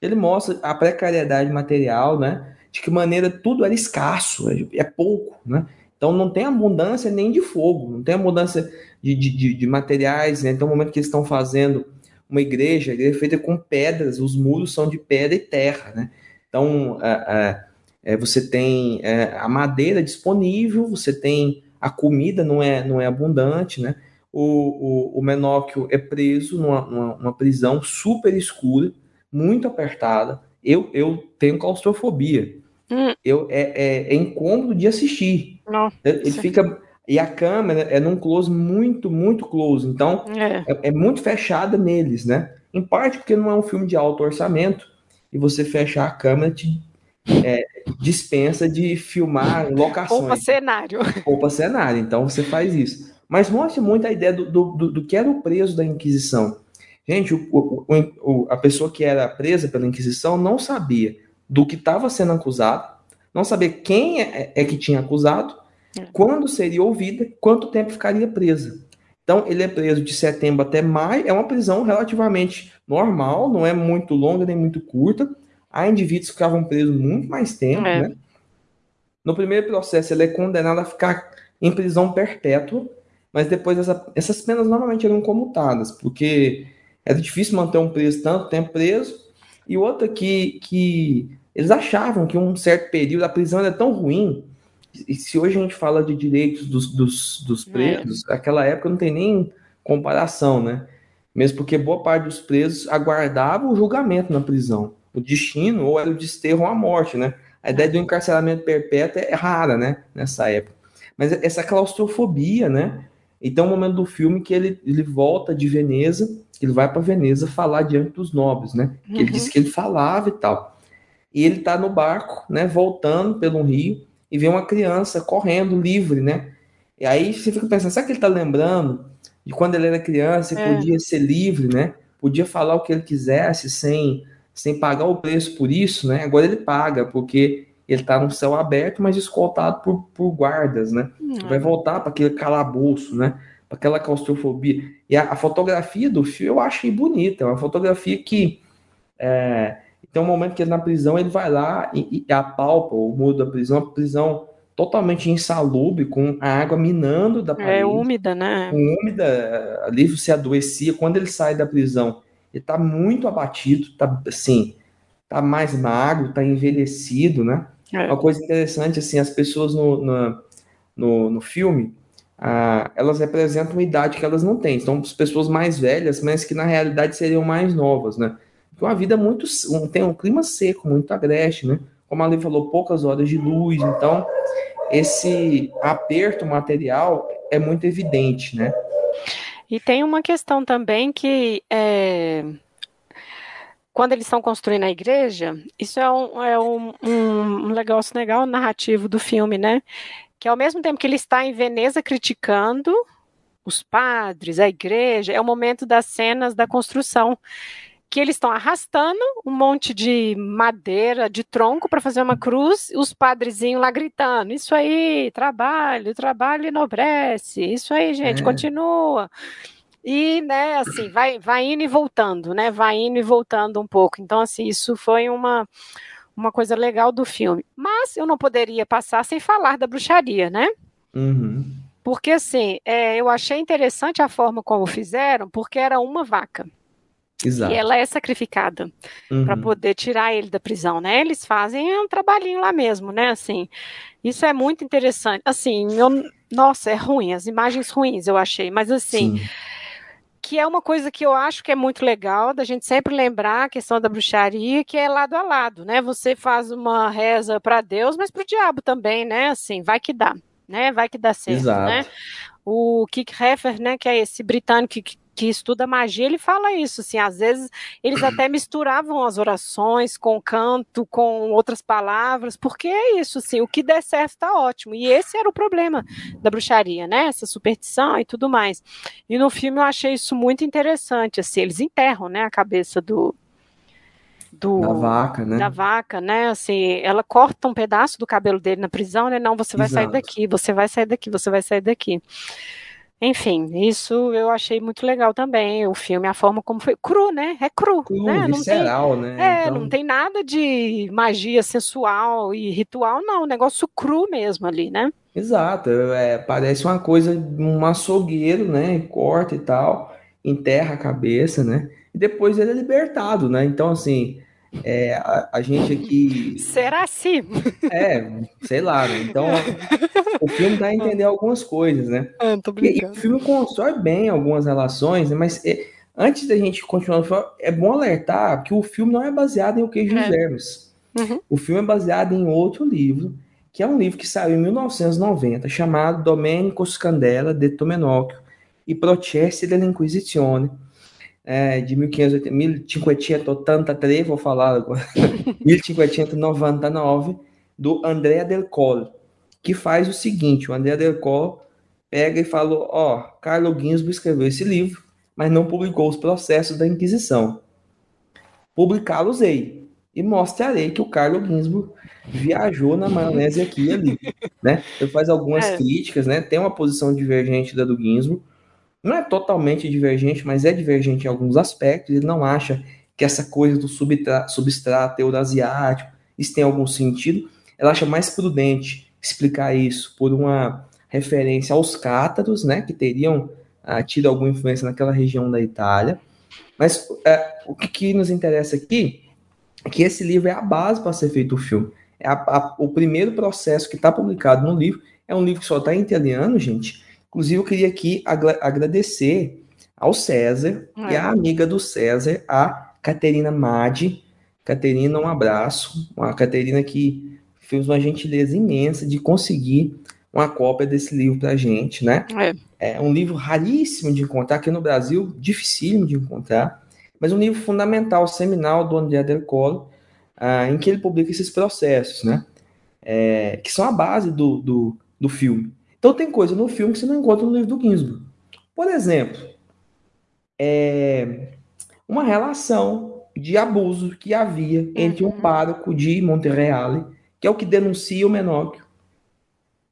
Ele mostra a precariedade material, né? De que maneira tudo era escasso, é, é pouco, né? Então não tem abundância nem de fogo, não tem abundância de, de, de materiais, né? Então, no momento que eles estão fazendo uma igreja, a igreja é feita com pedras, os muros são de pedra e terra, né? Então, é, é, é, você tem é, a madeira disponível, você tem a comida não é, não é abundante, né? O, o, o Menóquio é preso numa, numa, numa, prisão super escura, muito apertada. Eu, eu tenho claustrofobia. Hum. Eu, é, é, é, incômodo de assistir. Nossa. Ele fica. E a câmera é num close muito, muito close. Então, é. é, é muito fechada neles, né? Em parte porque não é um filme de alto orçamento e você fechar a câmera te, é, dispensa de filmar locações. Poupa cenário. Poupa cenário, então você faz isso. Mas mostra muito a ideia do, do, do que era o preso da Inquisição. Gente, o, o, o, a pessoa que era presa pela Inquisição não sabia do que estava sendo acusado, não sabia quem é, é que tinha acusado, é. quando seria ouvida, quanto tempo ficaria presa. Então, ele é preso de setembro até maio, é uma prisão relativamente normal, não é muito longa nem muito curta, Há indivíduos que ficavam presos muito mais tempo, é. né? No primeiro processo, ele é condenado a ficar em prisão perpétua, mas depois essa, essas penas normalmente eram comutadas, porque era difícil manter um preso tanto tempo preso, e outra que, que eles achavam que um certo período a prisão era tão ruim, e se hoje a gente fala de direitos dos, dos, dos é. presos, é. aquela época não tem nem comparação, né? Mesmo porque boa parte dos presos aguardava o julgamento na prisão o destino ou era o desterro ou a morte, né? A ideia do encarceramento perpétuo é rara, né? Nessa época. Mas essa claustrofobia, né? Então, o um momento do filme que ele, ele volta de Veneza, ele vai para Veneza falar diante dos nobres, né? Uhum. Ele disse que ele falava e tal. E ele tá no barco, né? Voltando pelo rio e vê uma criança correndo livre, né? E aí você fica pensando, será que ele tá lembrando de quando ele era criança e é. podia ser livre, né? Podia falar o que ele quisesse sem sem pagar o preço por isso, né? Agora ele paga, porque ele está no céu aberto, mas escoltado por, por guardas, né? Uhum. Vai voltar para aquele calabouço, né? Para aquela claustrofobia. E a, a, fotografia do filme eu achei bonita, é uma fotografia que é, tem um momento que ele na prisão ele vai lá e, e apalpa o muro da prisão, a prisão totalmente insalubre, com a água minando da é parede. É úmida, né? Úmida, ali você adoecia. Quando ele sai da prisão, ele tá muito abatido, tá assim, tá mais magro, tá envelhecido, né? É. Uma coisa interessante, assim, as pessoas no, no, no, no filme, ah, elas representam uma idade que elas não têm. São pessoas mais velhas, mas que na realidade seriam mais novas, né? Então a vida é muito tem um clima seco, muito agreste, né? Como a Lei falou, poucas horas de luz, então esse aperto material é muito evidente, né? E tem uma questão também que é, quando eles estão construindo a igreja, isso é um, é um, um, negócio legal narrativo do filme, né? Que ao mesmo tempo que ele está em Veneza criticando os padres, a igreja, é o momento das cenas da construção que eles estão arrastando um monte de madeira, de tronco para fazer uma cruz, e os padrezinhos lá gritando: Isso aí, trabalho, trabalho enobrece, isso aí, gente, é. continua. E, né, assim, vai, vai indo e voltando, né? Vai indo e voltando um pouco. Então, assim, isso foi uma, uma coisa legal do filme. Mas eu não poderia passar sem falar da bruxaria, né? Uhum. Porque, assim, é, eu achei interessante a forma como fizeram, porque era uma vaca. Exato. E ela é sacrificada Uhum. para poder tirar ele da prisão, né? Eles fazem um trabalhinho lá mesmo, né? Assim, isso é muito interessante. Assim, eu, nossa, é ruim, as imagens ruins eu achei, mas assim, Sim. Que é uma coisa que eu acho que é muito legal da gente sempre lembrar a questão da bruxaria, que é lado a lado, né? Você faz uma reza para Deus, mas para o diabo também, né? Assim, vai que dá, né? Vai que dá certo, Exato. né? O Kik Heffer, né, que é esse britânico que, que estuda magia, ele fala isso, assim, às vezes eles até misturavam as orações com canto, com outras palavras, porque é isso, assim, o que der certo está ótimo. E esse era o problema da bruxaria, né? Essa superstição e tudo mais. E no filme eu achei isso muito interessante, assim, eles enterram, né, a cabeça do do Da vaca, né? da vaca, né? Assim, ela corta um pedaço do cabelo dele na prisão, né? Não, você vai sair Exato. daqui, você vai sair daqui, você vai sair daqui. Enfim, isso eu achei muito legal também, o filme, a forma como foi cru, né? É cru, Cru, né? Não tem, visceral, né? é, Então, não tem nada de magia sensual e ritual, não, um negócio cru mesmo ali, né? exato. É, parece uma coisa, um açougueiro, né? Corta e tal, enterra a cabeça, né? E depois ele é libertado, né? Então, assim, é, a, a gente aqui. Será assim? É, sei lá, né? Então, o filme dá a entender algumas coisas, né? Ah, tô E, e o filme constrói bem algumas relações, né? mas é, antes da gente continuar, é bom alertar que o filme não é baseado em O Queijo dos É. Vermes. Uhum. O filme é baseado em outro livro, que é um livro que saiu em 1990, chamado Domenico Scandella de Tomenocchio e Processi dell'Inquisizione, é, de 1580, 1583, vou falar agora, 1599, do Andrea del Colle, que faz o seguinte, o Andrea del Colle pega e falou, ó, Carlo Ginzburg escreveu esse livro, mas não publicou os processos da Inquisição. Publicá-los-ei e mostrarei que o Carlo Ginzburg viajou na maionese aqui e ali, né? Ele faz algumas É. críticas, né? Tem uma posição divergente da do Ginzburg, não é totalmente divergente, mas é divergente em alguns aspectos. Ele não acha que essa coisa do substrato eurasiático, isso tem algum sentido. Ela acha mais prudente explicar isso por uma referência aos cátaros, né, que teriam ah, tido alguma influência naquela região da Itália. Mas é, o que, que nos interessa aqui é que esse livro é a base para ser feito o filme. É a- a- o primeiro processo que está publicado no livro é um livro que só está em italiano, gente. Inclusive, eu queria aqui agra- agradecer ao César É. e à amiga do César, a Caterina Madi. Caterina, um abraço. A Caterina que fez uma gentileza imensa de conseguir uma cópia desse livro para gente, né? É. É um livro raríssimo de encontrar, aqui no Brasil, dificílimo de encontrar, mas um livro fundamental, seminal do André Del Colle, ah, em que ele publica esses processos, né? É, que são a base do, do, do filme. Então tem coisa no filme que você não encontra no livro do Ginsburg. Por exemplo, é, uma relação de abuso que havia entre um Uhum. pároco de Monterreale, que é o que denuncia o Menóquio,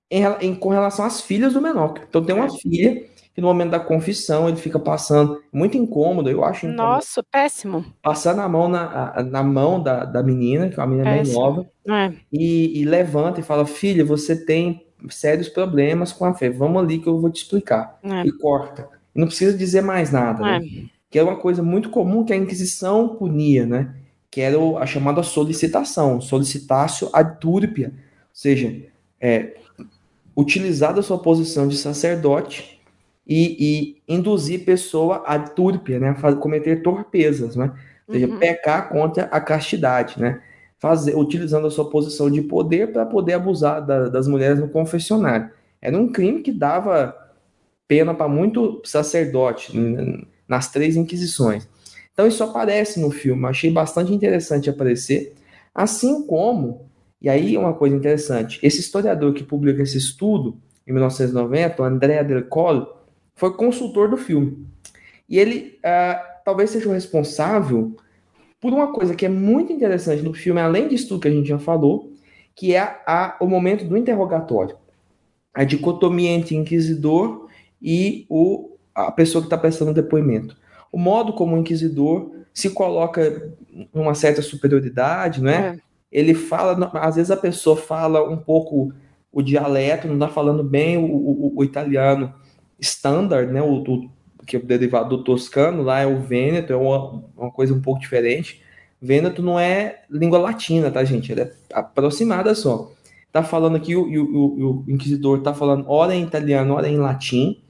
em, em- com relação às filhas do Menóquio. Então tem uma É. filha que no momento da confissão ele fica passando, muito incômodo, eu acho incômodo, Nossa, péssimo. passando a mão na, na mão da, da menina, que é uma menina bem Péssimo. nova, É. e, e levanta e fala: Filha, você tem sérios problemas com a fé, vamos ali que eu vou te explicar. É. E corta. Não precisa dizer mais nada, né? É. Que era uma coisa muito comum que a Inquisição punia, né? Que era a chamada solicitação, solicitatio ad turpia, ou seja, é, utilizar da sua posição de sacerdote e, e induzir pessoa a turpia, né? A cometer torpezas, né? Ou seja, Uhum. pecar contra a castidade, né? Fazer, utilizando a sua posição de poder para poder abusar da- das mulheres no confessionário. Era um crime que dava pena para muito sacerdote nas três inquisições. Então isso aparece no filme, achei bastante interessante aparecer, assim como, e aí uma coisa interessante, esse historiador que publica esse estudo em 1990, o Andrea Del Colle, foi consultor do filme. E ele ah, talvez seja o responsável por uma coisa que é muito interessante no filme, além disso tudo que a gente já falou, que é a- o momento do interrogatório. A dicotomia entre inquisidor e o, a pessoa que está prestando depoimento. O modo como o inquisidor se coloca numa certa superioridade, né? É. Ele fala, às vezes a pessoa fala um pouco o dialeto, não está falando bem o, o- o italiano standard, né? O, o que é o derivado do toscano, lá é o Vêneto, é uma, uma coisa um pouco diferente. Vêneto não é língua latina, tá, gente? Ela é aproximada só. Tá falando aqui, o, o, o inquisidor tá falando ora em italiano, ora em latim,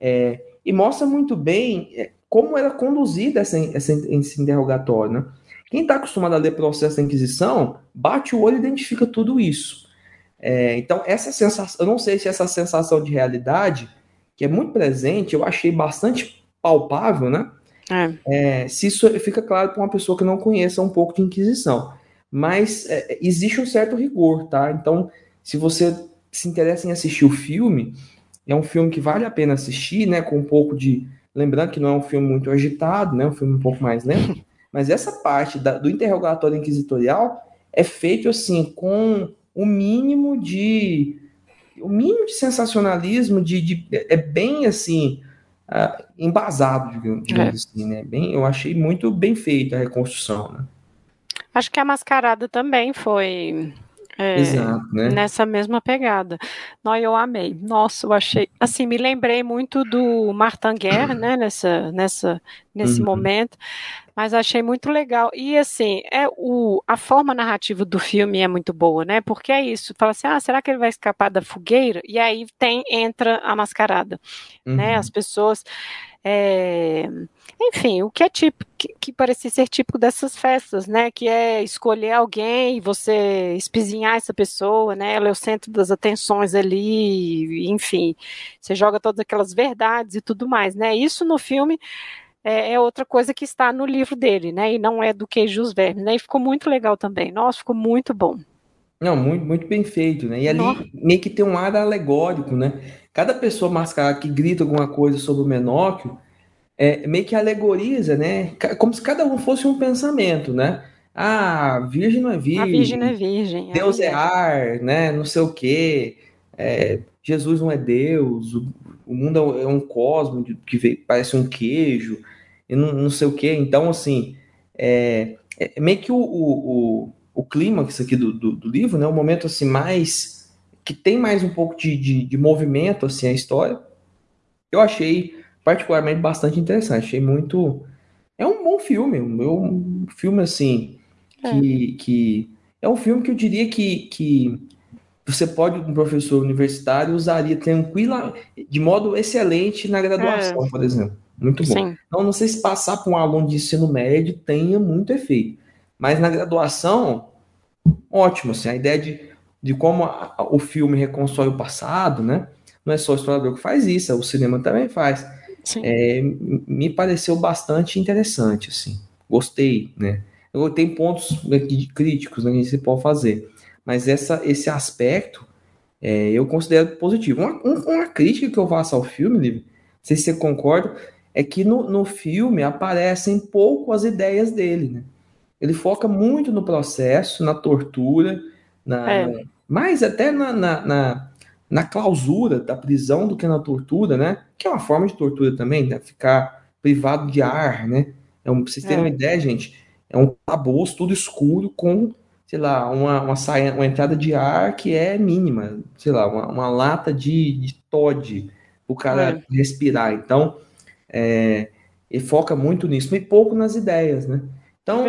é, e mostra muito bem é, como era conduzida essa, essa, esse interrogatório, né? Quem está acostumado a ler processo da Inquisição, bate o olho e identifica tudo isso. É, então, essa sensação, eu não sei se essa sensação de realidade, que é muito presente, eu achei bastante palpável, né? É. É, se isso fica claro para uma pessoa que não conheça um pouco de Inquisição. Mas é, existe um certo rigor, tá? Então, se você se interessa em assistir o filme, é um filme que vale a pena assistir, né? Com um pouco de. Lembrando que não é um filme muito agitado, né? Um filme um pouco mais lento. Mas essa parte da, do interrogatório inquisitorial é feito assim com o mínimo de o mínimo de sensacionalismo, de, de é bem assim uh, embasado, digamos, digamos é. assim, né? Bem, eu achei muito bem feita a reconstrução, né? Acho que a mascarada também foi é, Exato, né? nessa mesma pegada. Não, eu amei. Nossa, eu achei. Assim, me lembrei muito do Martin Guerre, né? Nessa, nessa, nesse uhum. momento mas achei muito legal. E assim, é o, a forma narrativa do filme é muito boa, né? Porque é isso, fala assim: "Ah, será que ele vai escapar da fogueira?" E aí tem entra a mascarada, uhum. né? As pessoas é, enfim, o que é tipo que, que parecia ser típico dessas festas, né? Que é escolher alguém e você espizinhar essa pessoa, né? Ela é o centro das atenções ali, enfim, você joga todas aquelas verdades e tudo mais, né? Isso no filme é, é, outra coisa que está no livro dele, né? E não é do queijo os vermes, né? E ficou muito legal também. Nossa, ficou muito bom. Não, muito, muito bem feito, né? E ali Nossa. meio que tem um ar alegórico, né? Cada pessoa mascarada que grita alguma coisa sobre o Menóquio é, meio que alegoriza, né? Como se cada um fosse um pensamento, né? Ah, virgem não é virgem. A virgem não é virgem. É Deus é, é ar, né? Não sei o quê. É, Jesus não é Deus. O, o mundo é um cosmo que parece um queijo e não, não sei o que. Então, assim, é, é meio que o, o, o, o clímax aqui do, do, do, livro, né? O momento assim mais que tem mais um pouco de, de, de, movimento assim a história. Eu achei particularmente bastante interessante. Achei muito é um bom filme, um filme assim que, é. que é um filme que eu diria que, que você pode, um professor universitário, usaria tranquila, de modo excelente na graduação, é. por exemplo. Muito bom. Sim. Então, não sei se passar para um aluno de ensino médio tenha muito efeito. Mas na graduação, ótimo. Assim, a ideia de, de como a, a, o filme reconstrói o passado, né? Não é só o historiador que faz isso, o cinema também faz. É, me pareceu bastante interessante, assim. Gostei, né? Eu, tem pontos críticos né, que você pode fazer. Mas essa, esse aspecto é, eu considero positivo. Uma, uma, crítica que eu faço ao filme, Livre, não sei se você concorda, é que no, no filme aparecem pouco as ideias dele, né? Ele foca muito no processo, na tortura, na, é. mais até na, na, na, na, clausura da prisão do que na tortura, né? Que é uma forma de tortura também, né? Ficar privado de ar, né? É um, pra vocês terem é. uma ideia, gente, é um tabuço tudo escuro com, sei lá, uma, uma, saia, uma entrada de ar que é mínima, sei lá, uma, uma lata de, de Todd o cara é. respirar. Então, é, e foca muito nisso, e pouco nas ideias, né? Então,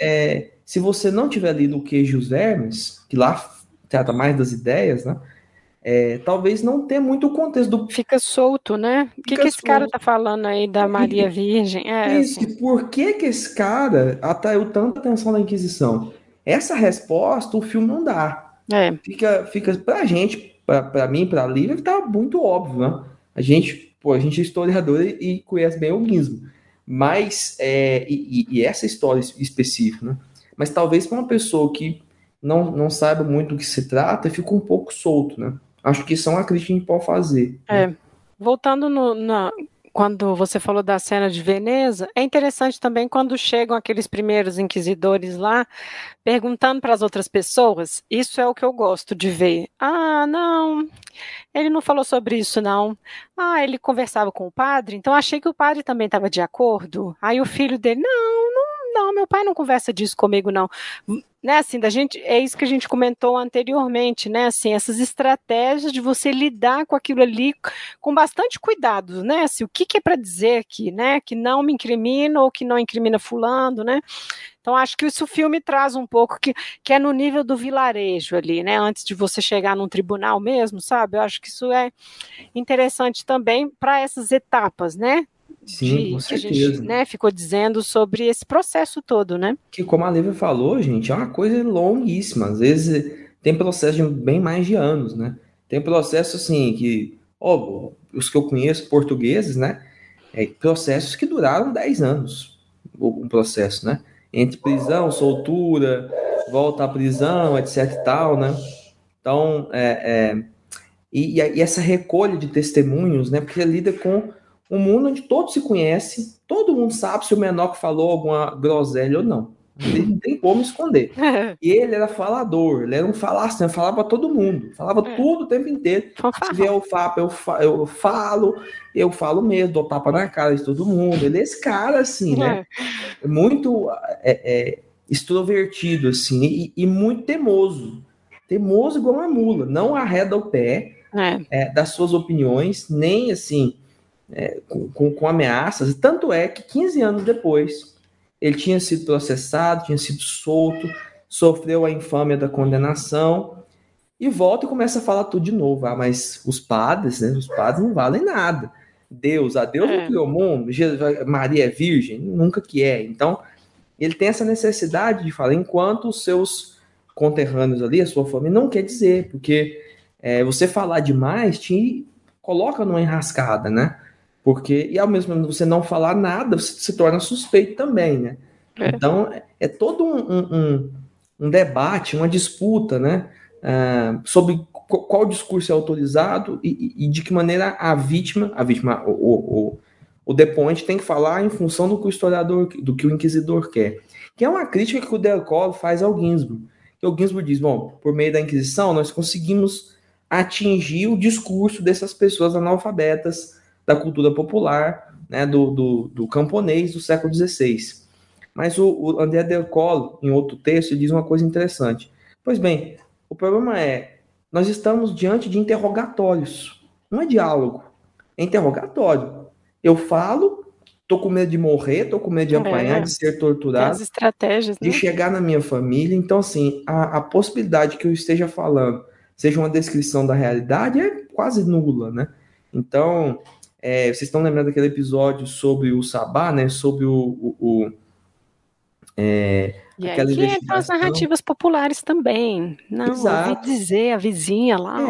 é se você não tiver lido o Queijo e os Vermes, que lá trata mais das ideias, né? É, talvez não tenha muito contexto do. Fica solto, né? O que, que esse cara tá falando aí da Maria Virgem? É, Isso, assim. por que, que esse cara atraiu tanta atenção da Inquisição? Essa resposta o filme não dá. É. Fica, fica pra gente, pra, pra mim, pra Lívia, tá muito óbvio, né? A gente pô, a gente é historiador e conhece bem o guismo. Mas, é, e, e, essa história específica, né? Mas talvez para uma pessoa que não, não saiba muito do que se trata, fica um pouco solto, né? Acho que isso é uma crítica que a pode fazer. É. Né? Voltando no, na, quando você falou da cena de Veneza, é interessante também quando chegam aqueles primeiros inquisidores lá, perguntando para as outras pessoas. Isso é o que eu gosto de ver. Ah, não, ele não falou sobre isso, não. Ah, ele conversava com o padre, então achei que o padre também estava de acordo. Aí o filho dele, não, não, não, meu pai não conversa disso comigo, não. Né, assim, da gente, é isso que a gente comentou anteriormente, né, assim, essas estratégias de você lidar com aquilo ali com bastante cuidado, né, assim, o que, que é para dizer aqui, né, que não me incrimina ou que não incrimina fulano, né, então acho que isso o filme traz um pouco que, que é no nível do vilarejo ali, né, antes de você chegar num tribunal mesmo, sabe, eu acho que isso é interessante também para essas etapas, né, Sim, de, com certeza. Que a gente né, ficou dizendo sobre esse processo todo, né? Que, como a Lívia falou, gente, é uma coisa longuíssima. Às vezes tem processo de bem mais de anos, né? Tem processo, assim, que, ó, os que eu conheço, portugueses, né? É, processos que duraram 10 anos, um processo, né? Entre prisão, soltura, volta à prisão, etc e tal, né? Então, é, é e, e, essa recolha de testemunhos, né? Porque lida com um mundo onde todos se conhecem, todo mundo sabe se o menor que falou alguma groselha ou não. Ele não tem como esconder. E ele era falador, ele era um falação, falava para todo mundo, falava é. tudo o tempo inteiro. Se vier o Fapa, eu, fa eu falo, eu falo mesmo, dou tapa na cara de todo mundo. Ele é esse cara, assim, né? É. Muito é, é, extrovertido, assim, e, e, muito teimoso. Teimoso igual uma mula, não arreda o pé é. é das suas opiniões, nem assim é, com, com, ameaças. Tanto é que 15 anos depois, ele tinha sido processado, tinha sido solto, sofreu a infâmia da condenação e volta e começa a falar tudo de novo. Ah, mas os padres, né? Os padres não valem nada. Deus, a Deus é. não criou o mundo, Maria é virgem, nunca que é. Então, ele tem essa necessidade de falar, enquanto os seus conterrâneos ali, a sua família, não quer dizer, porque é, você falar demais te coloca numa enrascada, né? Porque, e ao mesmo tempo você não falar nada, você se torna suspeito também, né? É. Então, é todo um, um, um, debate, uma disputa, né? Uh, sobre qual discurso é autorizado e, e, de que maneira a vítima, a vítima, o, o, o depoente tem que falar em função do que o historiador, do que o inquisidor quer. Que é uma crítica que o Delcolo faz ao Ginsburg. Que o Ginsburg diz, bom, por meio da Inquisição, nós conseguimos atingir o discurso dessas pessoas analfabetas, da cultura popular, né, do, do, do camponês do século XVI. Mas o, o André Del Colo, em outro texto, diz uma coisa interessante. Pois bem, o problema é, nós estamos diante de interrogatórios, não é diálogo, é interrogatório. Eu falo, tô com medo de morrer, tô com medo de apanhar, é, de ser torturado, as estratégias, de né? chegar na minha família. Então, assim, a, a possibilidade que eu esteja falando seja uma descrição da realidade é quase nula, né? Então, é, vocês estão lembrando daquele episódio sobre o Sabá, né? Sobre o. o, o é, e aquela aí entram as narrativas populares também. Não, Exato. ouvi dizer, a vizinha lá.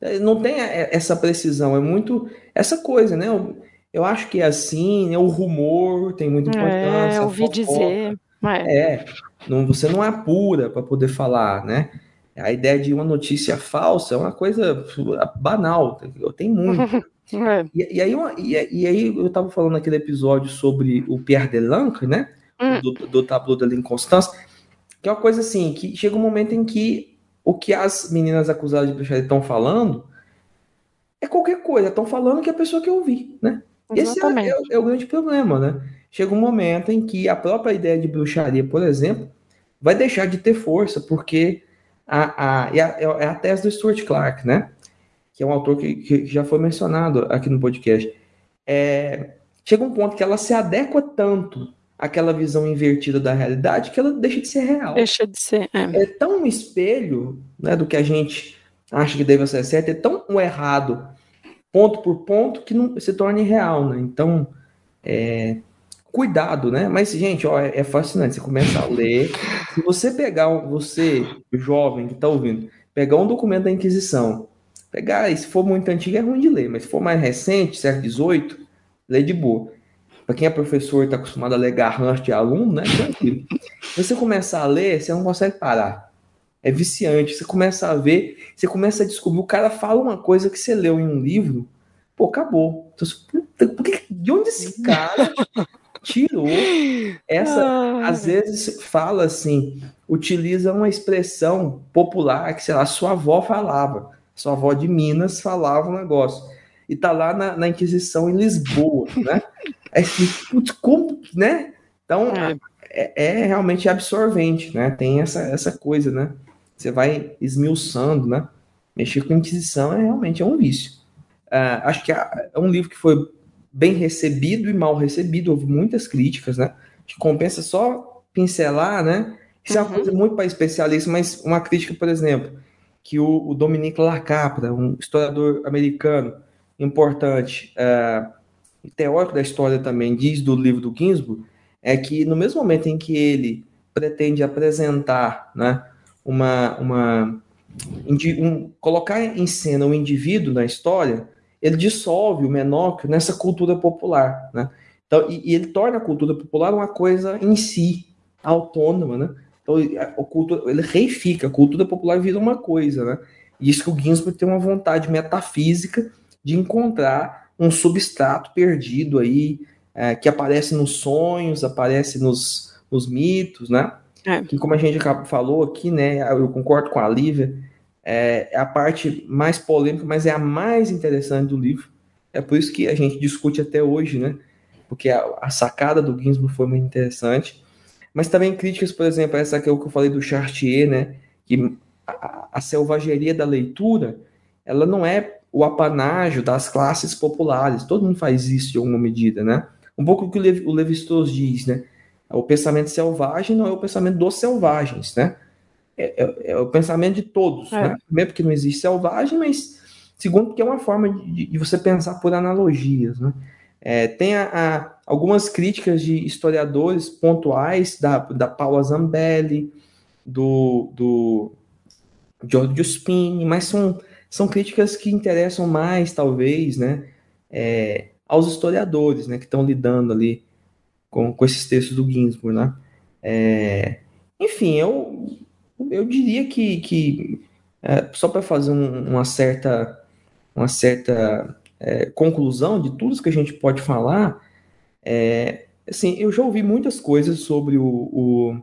É, ó. não tem essa precisão, é muito essa coisa, né? Eu, eu acho que é assim, né? o rumor tem muita importância. É, ouvi dizer. É, é não, você não apura para poder falar, né? A ideia de uma notícia falsa é uma coisa banal, tem muito. É. E, e, aí, e, e, aí eu estava falando naquele episódio sobre o Pierre Delanque, né? Hum. Do, do tableau de l'inconstance, que é uma coisa assim, que chega um momento em que o que as meninas acusadas de bruxaria estão falando é qualquer coisa, estão falando que é a pessoa que eu vi, né? Esse é, é, é, o grande problema, né? Chega um momento em que a própria ideia de bruxaria, por exemplo, vai deixar de ter força, porque a, a, é, a, é a tese do Stuart Clark, né? Que é um autor que, que já foi mencionado aqui no podcast, é, chega um ponto que ela se adequa tanto àquela visão invertida da realidade que ela deixa de ser real. Deixa de ser. É, é tão um espelho né, do que a gente acha que deve ser certo, é tão um errado, ponto por ponto, que não se torna irreal. Né? Então, é, cuidado, né? Mas, gente, ó, é, é fascinante. Você começa a ler. Se você pegar, você, jovem que está ouvindo, pegar um documento da Inquisição Pegar, se for muito antigo é ruim de ler, mas se for mais recente, século XVIII, lê de boa. Para quem é professor e está acostumado a ler garrancho de aluno, né? Tranquilo. Você começar a ler, você não consegue parar. É viciante. Você começa a ver, você começa a descobrir. O cara fala uma coisa que você leu em um livro, pô, acabou. Então, de onde esse cara tirou essa? Ah. Às vezes fala assim, utiliza uma expressão popular que, sei lá, sua avó falava sua avó de Minas falava um negócio. E tá lá na, na Inquisição em Lisboa, né? Aí, putz, como, né? Então, é. é, é, realmente absorvente, né? Tem essa, essa coisa, né? Você vai esmiuçando, né? Mexer com Inquisição é realmente é um vício. Uh, acho que é um livro que foi bem recebido e mal recebido, houve muitas críticas, né? Que compensa só pincelar, né? Isso uhum. é uma uhum. coisa muito para especialista, mas uma crítica, por exemplo, que o, o Dominique Lacapra, um historiador americano importante, uh, teórico da história também, diz do livro do Ginsburg, é que no mesmo momento em que ele pretende apresentar né, uma, uma um, colocar em cena o um indivíduo na história, ele dissolve o menóquio nessa cultura popular, né? Então, e, e, ele torna a cultura popular uma coisa em si, autônoma, né? Então, a, a cultura, ele reifica, a cultura popular vira uma coisa, né? E isso que o Ginsburg tem uma vontade metafísica de encontrar um substrato perdido aí, é, que aparece nos sonhos, aparece nos, nos mitos, né? É. Que como a gente falou aqui, né? Eu concordo com a Lívia, é, é a parte mais polêmica, mas é a mais interessante do livro. É por isso que a gente discute até hoje, né? Porque a, a sacada do Ginsburg foi muito interessante. Mas também críticas, por exemplo, essa que o que eu falei do Chartier, né? Que a, a selvageria da leitura, ela não é o apanágio das classes populares. Todo mundo faz isso de alguma medida, né? Um pouco o que o Levi-Strauss diz, né? O pensamento selvagem não é o pensamento dos selvagens, né? É, é, é o pensamento de todos, é. né? Primeiro porque não existe selvagem, mas segundo porque é uma forma de, de você pensar por analogias, né? É, tem a, a, algumas críticas de historiadores pontuais da, da Paula Zambelli, do, do Giorgio Spini, mas são são críticas que interessam mais, talvez, né, é, aos historiadores, né, que estão lidando ali com, com esses textos do Ginsburg, né. É, enfim, eu, eu diria que, que é, só para fazer um, uma certa, uma certa é, conclusão de tudo que a gente pode falar, é, assim, eu já ouvi muitas coisas sobre o, o,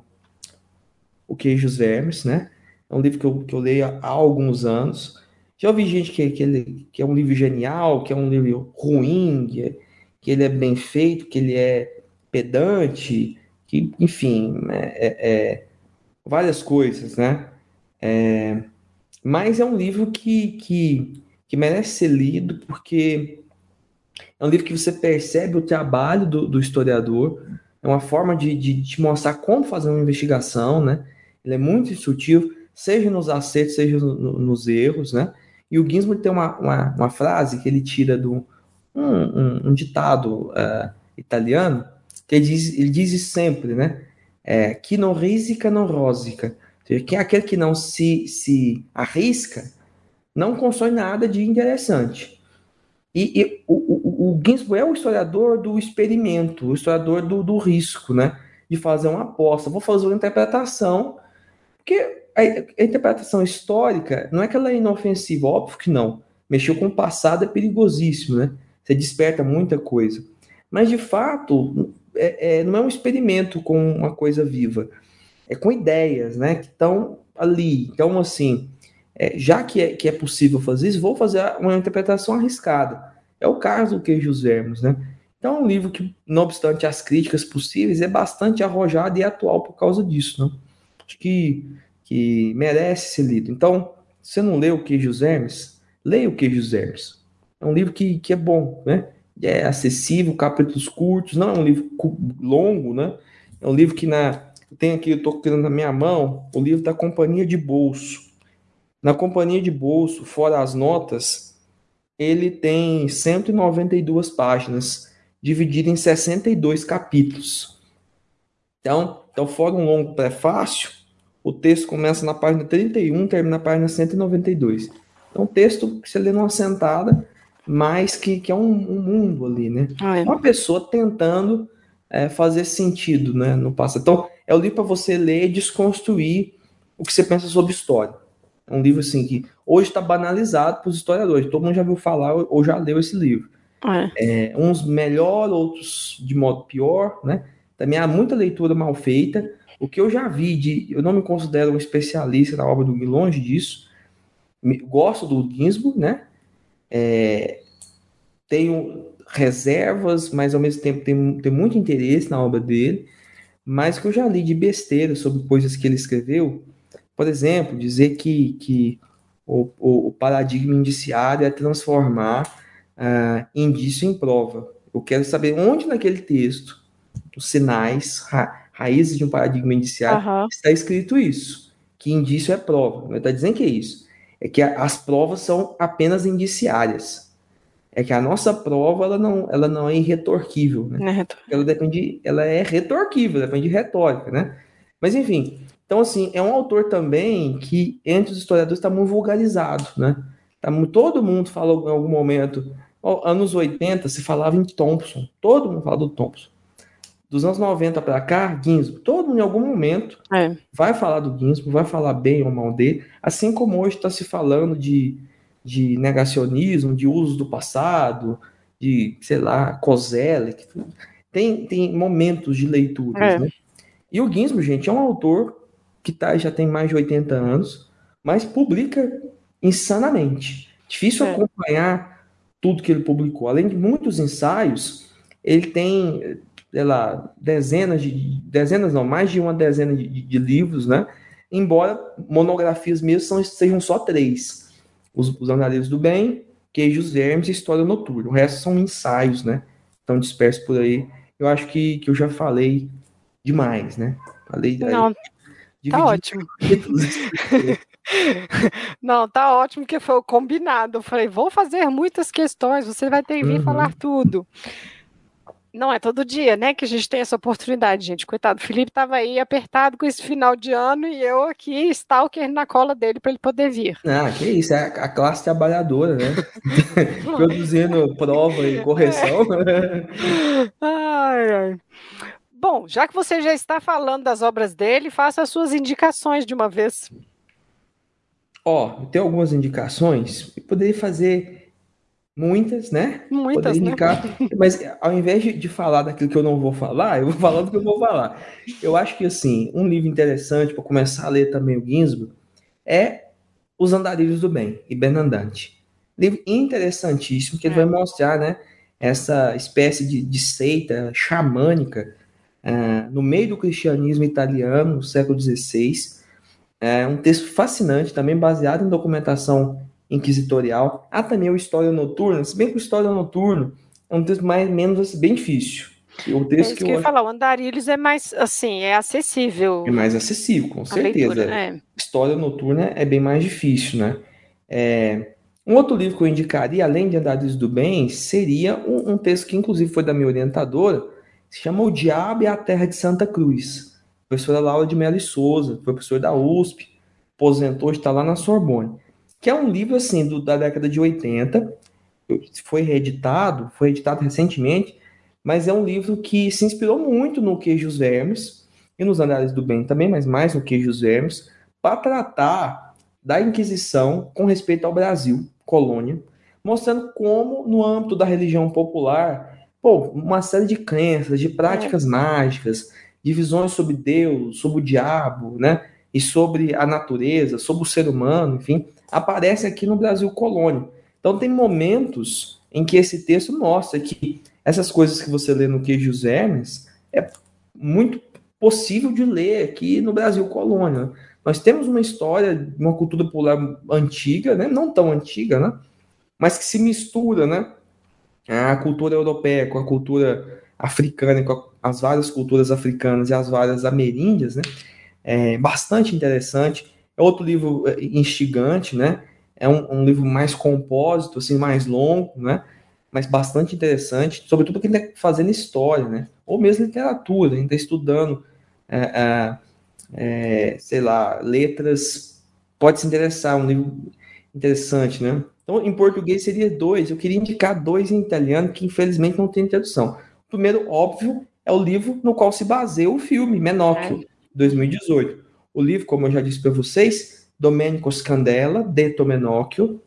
o Queijos Vermes, né, é um livro que eu, que eu leio há alguns anos, já ouvi gente que, que, ele, que é um livro genial, que é um livro ruim, que, é, que ele é bem feito, que ele é pedante, que, enfim, é, é, é várias coisas, né? É, mas é um livro que, que, que merece ser lido porque é um livro que você percebe o trabalho do, do historiador, é uma forma de, de, te mostrar como fazer uma investigação, né? Ele é muito instrutivo, seja nos acertos, seja no, no, nos erros, né? E o Ginsburg tem uma, uma, uma frase que ele tira do um, um, um ditado uh, italiano, que ele diz, ele diz sempre, né? É, que não risica, não rosica. quem é aquele que não se, se arrisca, não constrói nada de interessante. E, e o, o, o, Ginsburg é o historiador do experimento, o historiador do, do risco, né? De fazer uma aposta. Vou fazer uma interpretação, porque a, a, interpretação histórica não é que ela é inofensiva, óbvio que não. Mexeu com o passado é perigosíssimo, né? Você desperta muita coisa. Mas, de fato, é, é, não é um experimento com uma coisa viva. É com ideias, né? Que estão ali. Então, assim, é, já que é, que é possível fazer isso, vou fazer uma interpretação arriscada. É o caso do Queijos Vermos, né? Então, é um livro que, não obstante as críticas possíveis, é bastante arrojado e atual por causa disso, né? Acho que que merece ser lido. Então, se você não leu o Queijos Hermes, leia o Queijos Hermes. É um livro que, que é bom, né? É acessível, capítulos curtos, não é um livro longo, né? É um livro que na tem aqui, eu estou tendo na minha mão, o livro da Companhia de Bolso. Na Companhia de Bolso, fora as notas, ele tem 192 páginas, dividido em 62 capítulos. Então, então fora um longo prefácio, o texto começa na página 31, termina na página 192. Então, um texto que você lê numa sentada, mas que, que é um, um mundo ali, né? Ah, é. Uma pessoa tentando é, fazer sentido né, no passado. Então, é o livro para você ler e desconstruir o que você pensa sobre história. É um livro assim que hoje está banalizado para os historiadores. Todo mundo já viu falar ou já leu esse livro. É. É, uns melhor, outros de modo pior, né? Também há muita leitura mal feita. O que eu já vi de. Eu não me considero um especialista na obra do Gui, longe disso. Gosto do Ginsburg, né? É, tenho reservas, mas ao mesmo tempo tenho, tenho muito interesse na obra dele. mas que eu já li de besteira sobre coisas que ele escreveu. Por exemplo, dizer que, que o, o, o paradigma indiciário é transformar uh, indício em prova. Eu quero saber onde naquele texto, os sinais, ra, raízes de um paradigma indiciário, uhum. está escrito isso, que indício é prova. Não está dizendo que é isso. É que a, as provas são apenas indiciárias. É que a nossa prova ela não, ela não é irretorquível, né? É ela depende, ela é retorquível, depende de retórica, né? Mas enfim, então assim é um autor também que entre os historiadores está muito vulgarizado, né? Tá, todo mundo fala em algum momento, ó, anos 80 se falava em Thompson, todo mundo fala do Thompson dos anos 90 para cá, Ginsburg, todo mundo em algum momento é. vai falar do Ginsburg, vai falar bem ou mal dele, assim como hoje está se falando de, de negacionismo, de uso do passado, de, sei lá, Kozelek, tem, tem momentos de leituras, é. né? E o Ginsburg, gente, é um autor que tá, já tem mais de 80 anos, mas publica insanamente. Difícil é. acompanhar tudo que ele publicou. Além de muitos ensaios, ele tem sei lá, dezenas de, dezenas não, mais de uma dezena de, de, livros, né? Embora monografias mesmo são, sejam só três. Os, os do Bem, Queijos Vermes e História Noturna. O resto são ensaios, né? Estão dispersos por aí. Eu acho que, que eu já falei demais, né? Falei Não, aí, tá ótimo. Não, tá ótimo que foi o combinado. Eu falei, vou fazer muitas questões, você vai ter que vir uhum. falar tudo. Não é todo dia, né, que a gente tem essa oportunidade, gente. Coitado, o Felipe estava aí apertado com esse final de ano e eu aqui, stalker na cola dele para ele poder vir. Ah, que isso, é a classe trabalhadora, né? Produzindo prova e correção. É. ai, ai. Bom, já que você já está falando das obras dele, faça as suas indicações de uma vez. Ó, tem algumas indicações. Eu poderia fazer Muitas, né? Muitas, né? indicar, né? Mas ao invés de, falar daquilo que eu não vou falar, eu vou falar do que eu vou falar. Eu acho que, assim, um livro interessante para começar a ler também o Ginsburg é Os Andarilhos do Bem, e Bernardante. Livro interessantíssimo, que ele é. vai mostrar, né, essa espécie de, de seita xamânica uh, no meio do cristianismo italiano, no século XVI. É um texto fascinante, também baseado em documentação inquisitorial. Há também o História Noturna, se bem que o História Noturno é um texto mais menos assim, bem difícil. O texto é isso que, eu, eu ia falar, o Andarilhos é mais assim, é acessível. É mais acessível, com certeza. Leitura, é. História Noturna é bem mais difícil, né? É, um outro livro que eu indicaria, além de Andarilhos do Bem, seria um, um, texto que inclusive foi da minha orientadora, se chama O Diabo e a Terra de Santa Cruz. Professora Laura de Mello e Souza, professor da USP, aposentou, está lá na Sorbonne que é um livro assim do, da década de 80, foi reeditado, foi editado recentemente, mas é um livro que se inspirou muito no Queijos Vermes e nos Análises do Bem também, mas mais no Queijos Vermes, para tratar da Inquisição com respeito ao Brasil, colônia, mostrando como no âmbito da religião popular, pô, uma série de crenças, de práticas é. mágicas, de visões sobre Deus, sobre o diabo, né? E sobre a natureza, sobre o ser humano, enfim, aparece aqui no Brasil colônia. Então tem momentos em que esse texto mostra que essas coisas que você lê no Queijos Hermes é muito possível de ler aqui no Brasil colônia. Nós temos uma história, uma cultura popular antiga, né? não tão antiga, né? mas que se mistura né? A cultura europeia com a cultura africana, com as várias culturas africanas e as várias ameríndias, né? É bastante interessante. É outro livro é, instigante, né? É um, um, livro mais compósito, assim, mais longo, né? Mas bastante interessante, sobretudo porque ele está fazendo história, né? Ou mesmo literatura, ele está estudando, é, é, é, sei lá, letras. Pode se interessar, um livro interessante, né? Então, em português seria dois. Eu queria indicar dois em italiano que infelizmente não tem tradução. O primeiro, óbvio, é o livro no qual se baseia o filme Menocchio, 2018. É. O livro, como eu já disse para vocês, Domenico Scandella, de Tomenocchio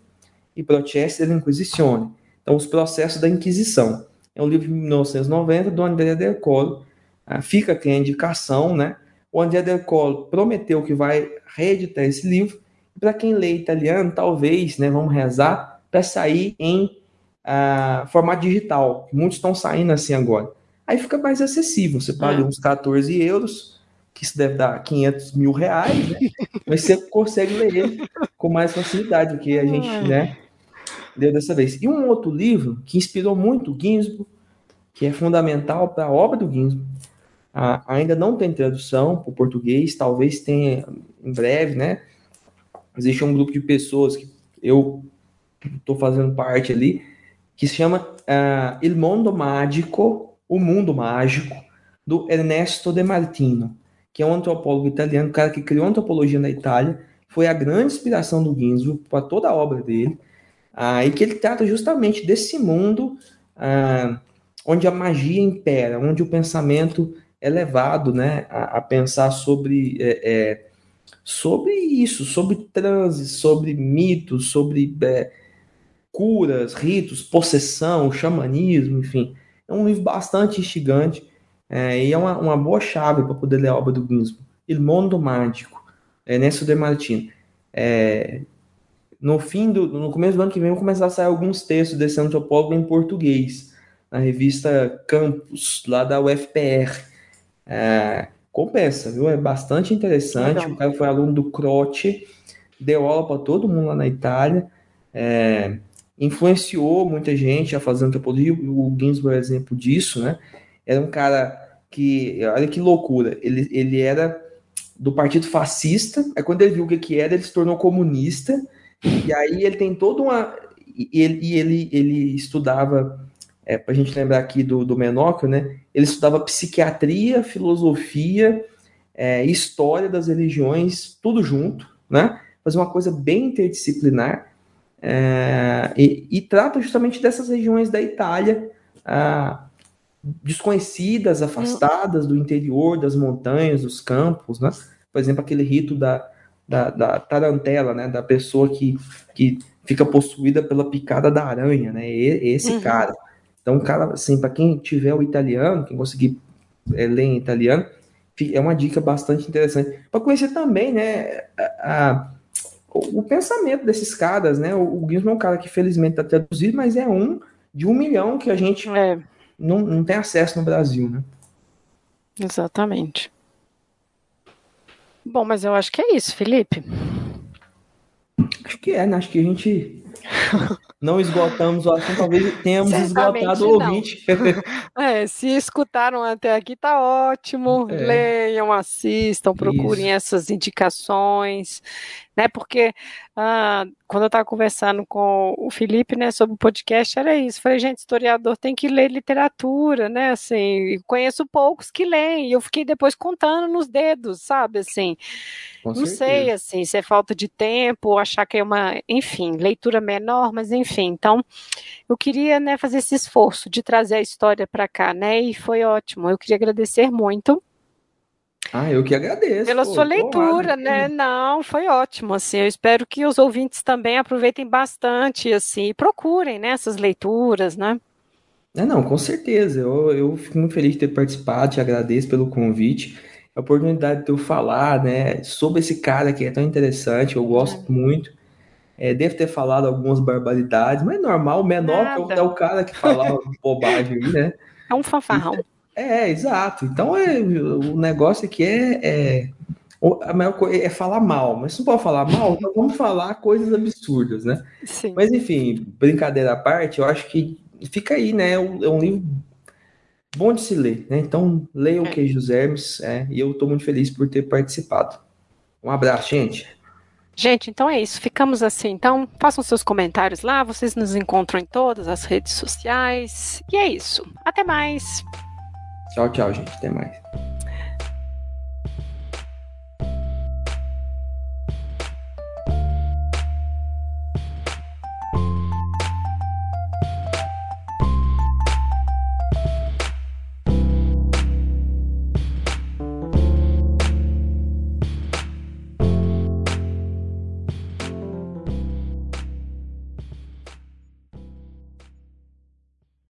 e Processi dell'Inquisizione. Então, os processos da Inquisição. É um livro de 1990 do André Del Colo. Ah, fica aqui a indicação, né? O André Del Colo prometeu que vai reeditar esse livro. Para quem lê italiano, talvez, né, vamos rezar, para sair em ah, formato digital. Muitos estão saindo assim agora. aí fica mais acessível. Você paga uns 14 euros, que isso deve dar 500 mil reais, né? mas você consegue ler ele com mais facilidade, do que a gente, né, deu dessa vez. E um outro livro que inspirou muito o Ginsburg, que é fundamental para a obra do Ginsburg, ah, ainda não tem tradução para o português, talvez tenha em breve, né? Existe um grupo de pessoas que eu estou fazendo parte ali, que se chama uh, Il Mondo Mágico, O Mundo Mágico, do Ernesto De Martino, que é um antropólogo italiano, um cara que criou antropologia na Itália, foi a grande inspiração do Ginsburg para toda a obra dele, uh, e que ele trata justamente desse mundo uh, onde a magia impera, onde o pensamento é levado né, a, a pensar sobre, é, é, sobre isso, sobre transe, sobre mitos, sobre é, curas, ritos, possessão, xamanismo, enfim. É um livro bastante instigante é, e é uma, uma boa chave para poder ler a obra do Ginsburg. Il Mondo Mágico, Ernesto De Martino. É, no fim do, no começo do ano que vem, vão começar a sair alguns textos desse antropólogo em português, na revista Campus, lá da UFPR. É, compensa, viu? É bastante interessante. Legal. O cara foi aluno do Croce, deu aula para todo mundo lá na Itália. É, influenciou muita gente a fazer antropologia, o Ginsburg é exemplo disso, né? Era um cara que, olha que loucura, ele, ele era do partido fascista, aí quando ele viu o que, que era, ele se tornou comunista, e aí ele tem toda uma. E ele, ele, ele estudava, é, para a gente lembrar aqui do, do Menóquio, né? Ele estudava psiquiatria, filosofia, é, história das religiões, tudo junto, né? Fazer uma coisa bem interdisciplinar. É, e, e, trata justamente dessas regiões da Itália ah, desconhecidas, afastadas do interior, das montanhas, dos campos, né? Por exemplo, aquele rito da, da, da tarantela, né? Da pessoa que, que fica possuída pela picada da aranha, né? Esse uhum. cara. Então, cara, assim, para quem tiver o italiano, quem conseguir é, ler em italiano, é uma dica bastante interessante. Para conhecer também, né? a, a o, pensamento desses caras, né? O, o é um cara que felizmente está traduzido, mas é um de um milhão que a gente é. não, não tem acesso no Brasil, né? Exatamente. Bom, mas eu acho que é isso, Felipe. Acho que é, né? Acho que a gente não esgotamos o assunto, talvez tenhamos Certamente esgotado o ouvinte. é, se escutaram até aqui, tá ótimo. É. Leiam, assistam, procurem Isso. essas indicações né? Porque ah, quando eu estava conversando com o Felipe, né, sobre o podcast, era isso. Falei, gente, historiador tem que ler literatura, né? Assim, conheço poucos que leem. E eu fiquei depois contando nos dedos, sabe? Assim, com não certeza. sei, assim, se é falta de tempo, achar que é uma, enfim, leitura menor, mas enfim. Então, eu queria, né, fazer esse esforço de trazer a história para cá, né? E foi ótimo. Eu queria agradecer muito. Ah, eu que agradeço. Pela pô, sua leitura, né? Não, foi ótimo, assim. Eu espero que os ouvintes também aproveitem bastante, assim, e procurem, né, essas leituras, né? É, não, com certeza. Eu, eu fico muito feliz de ter participado, te agradeço pelo convite, a oportunidade de eu falar, né, sobre esse cara que é tão interessante, eu gosto é. muito. É, devo ter falado algumas barbaridades, mas é normal, o menor é o, é o cara que fala bobagem né? É um fanfarrão. É, exato. Então é, o negócio aqui é, é a maior coisa é falar mal, mas se não pode falar mal, então vamos falar coisas absurdas, né? Sim. Mas enfim, brincadeira à parte, eu acho que fica aí, né? É um é livro bom de se ler, né? Então leia o é. Queijos Hermes, é, e eu estou muito feliz por ter participado. Um abraço, gente. Gente, então é isso. Ficamos assim. Então, façam seus comentários lá. Vocês nos encontram em todas as redes sociais. E é isso. Até mais. Tchau, tchau, gente. Até mais.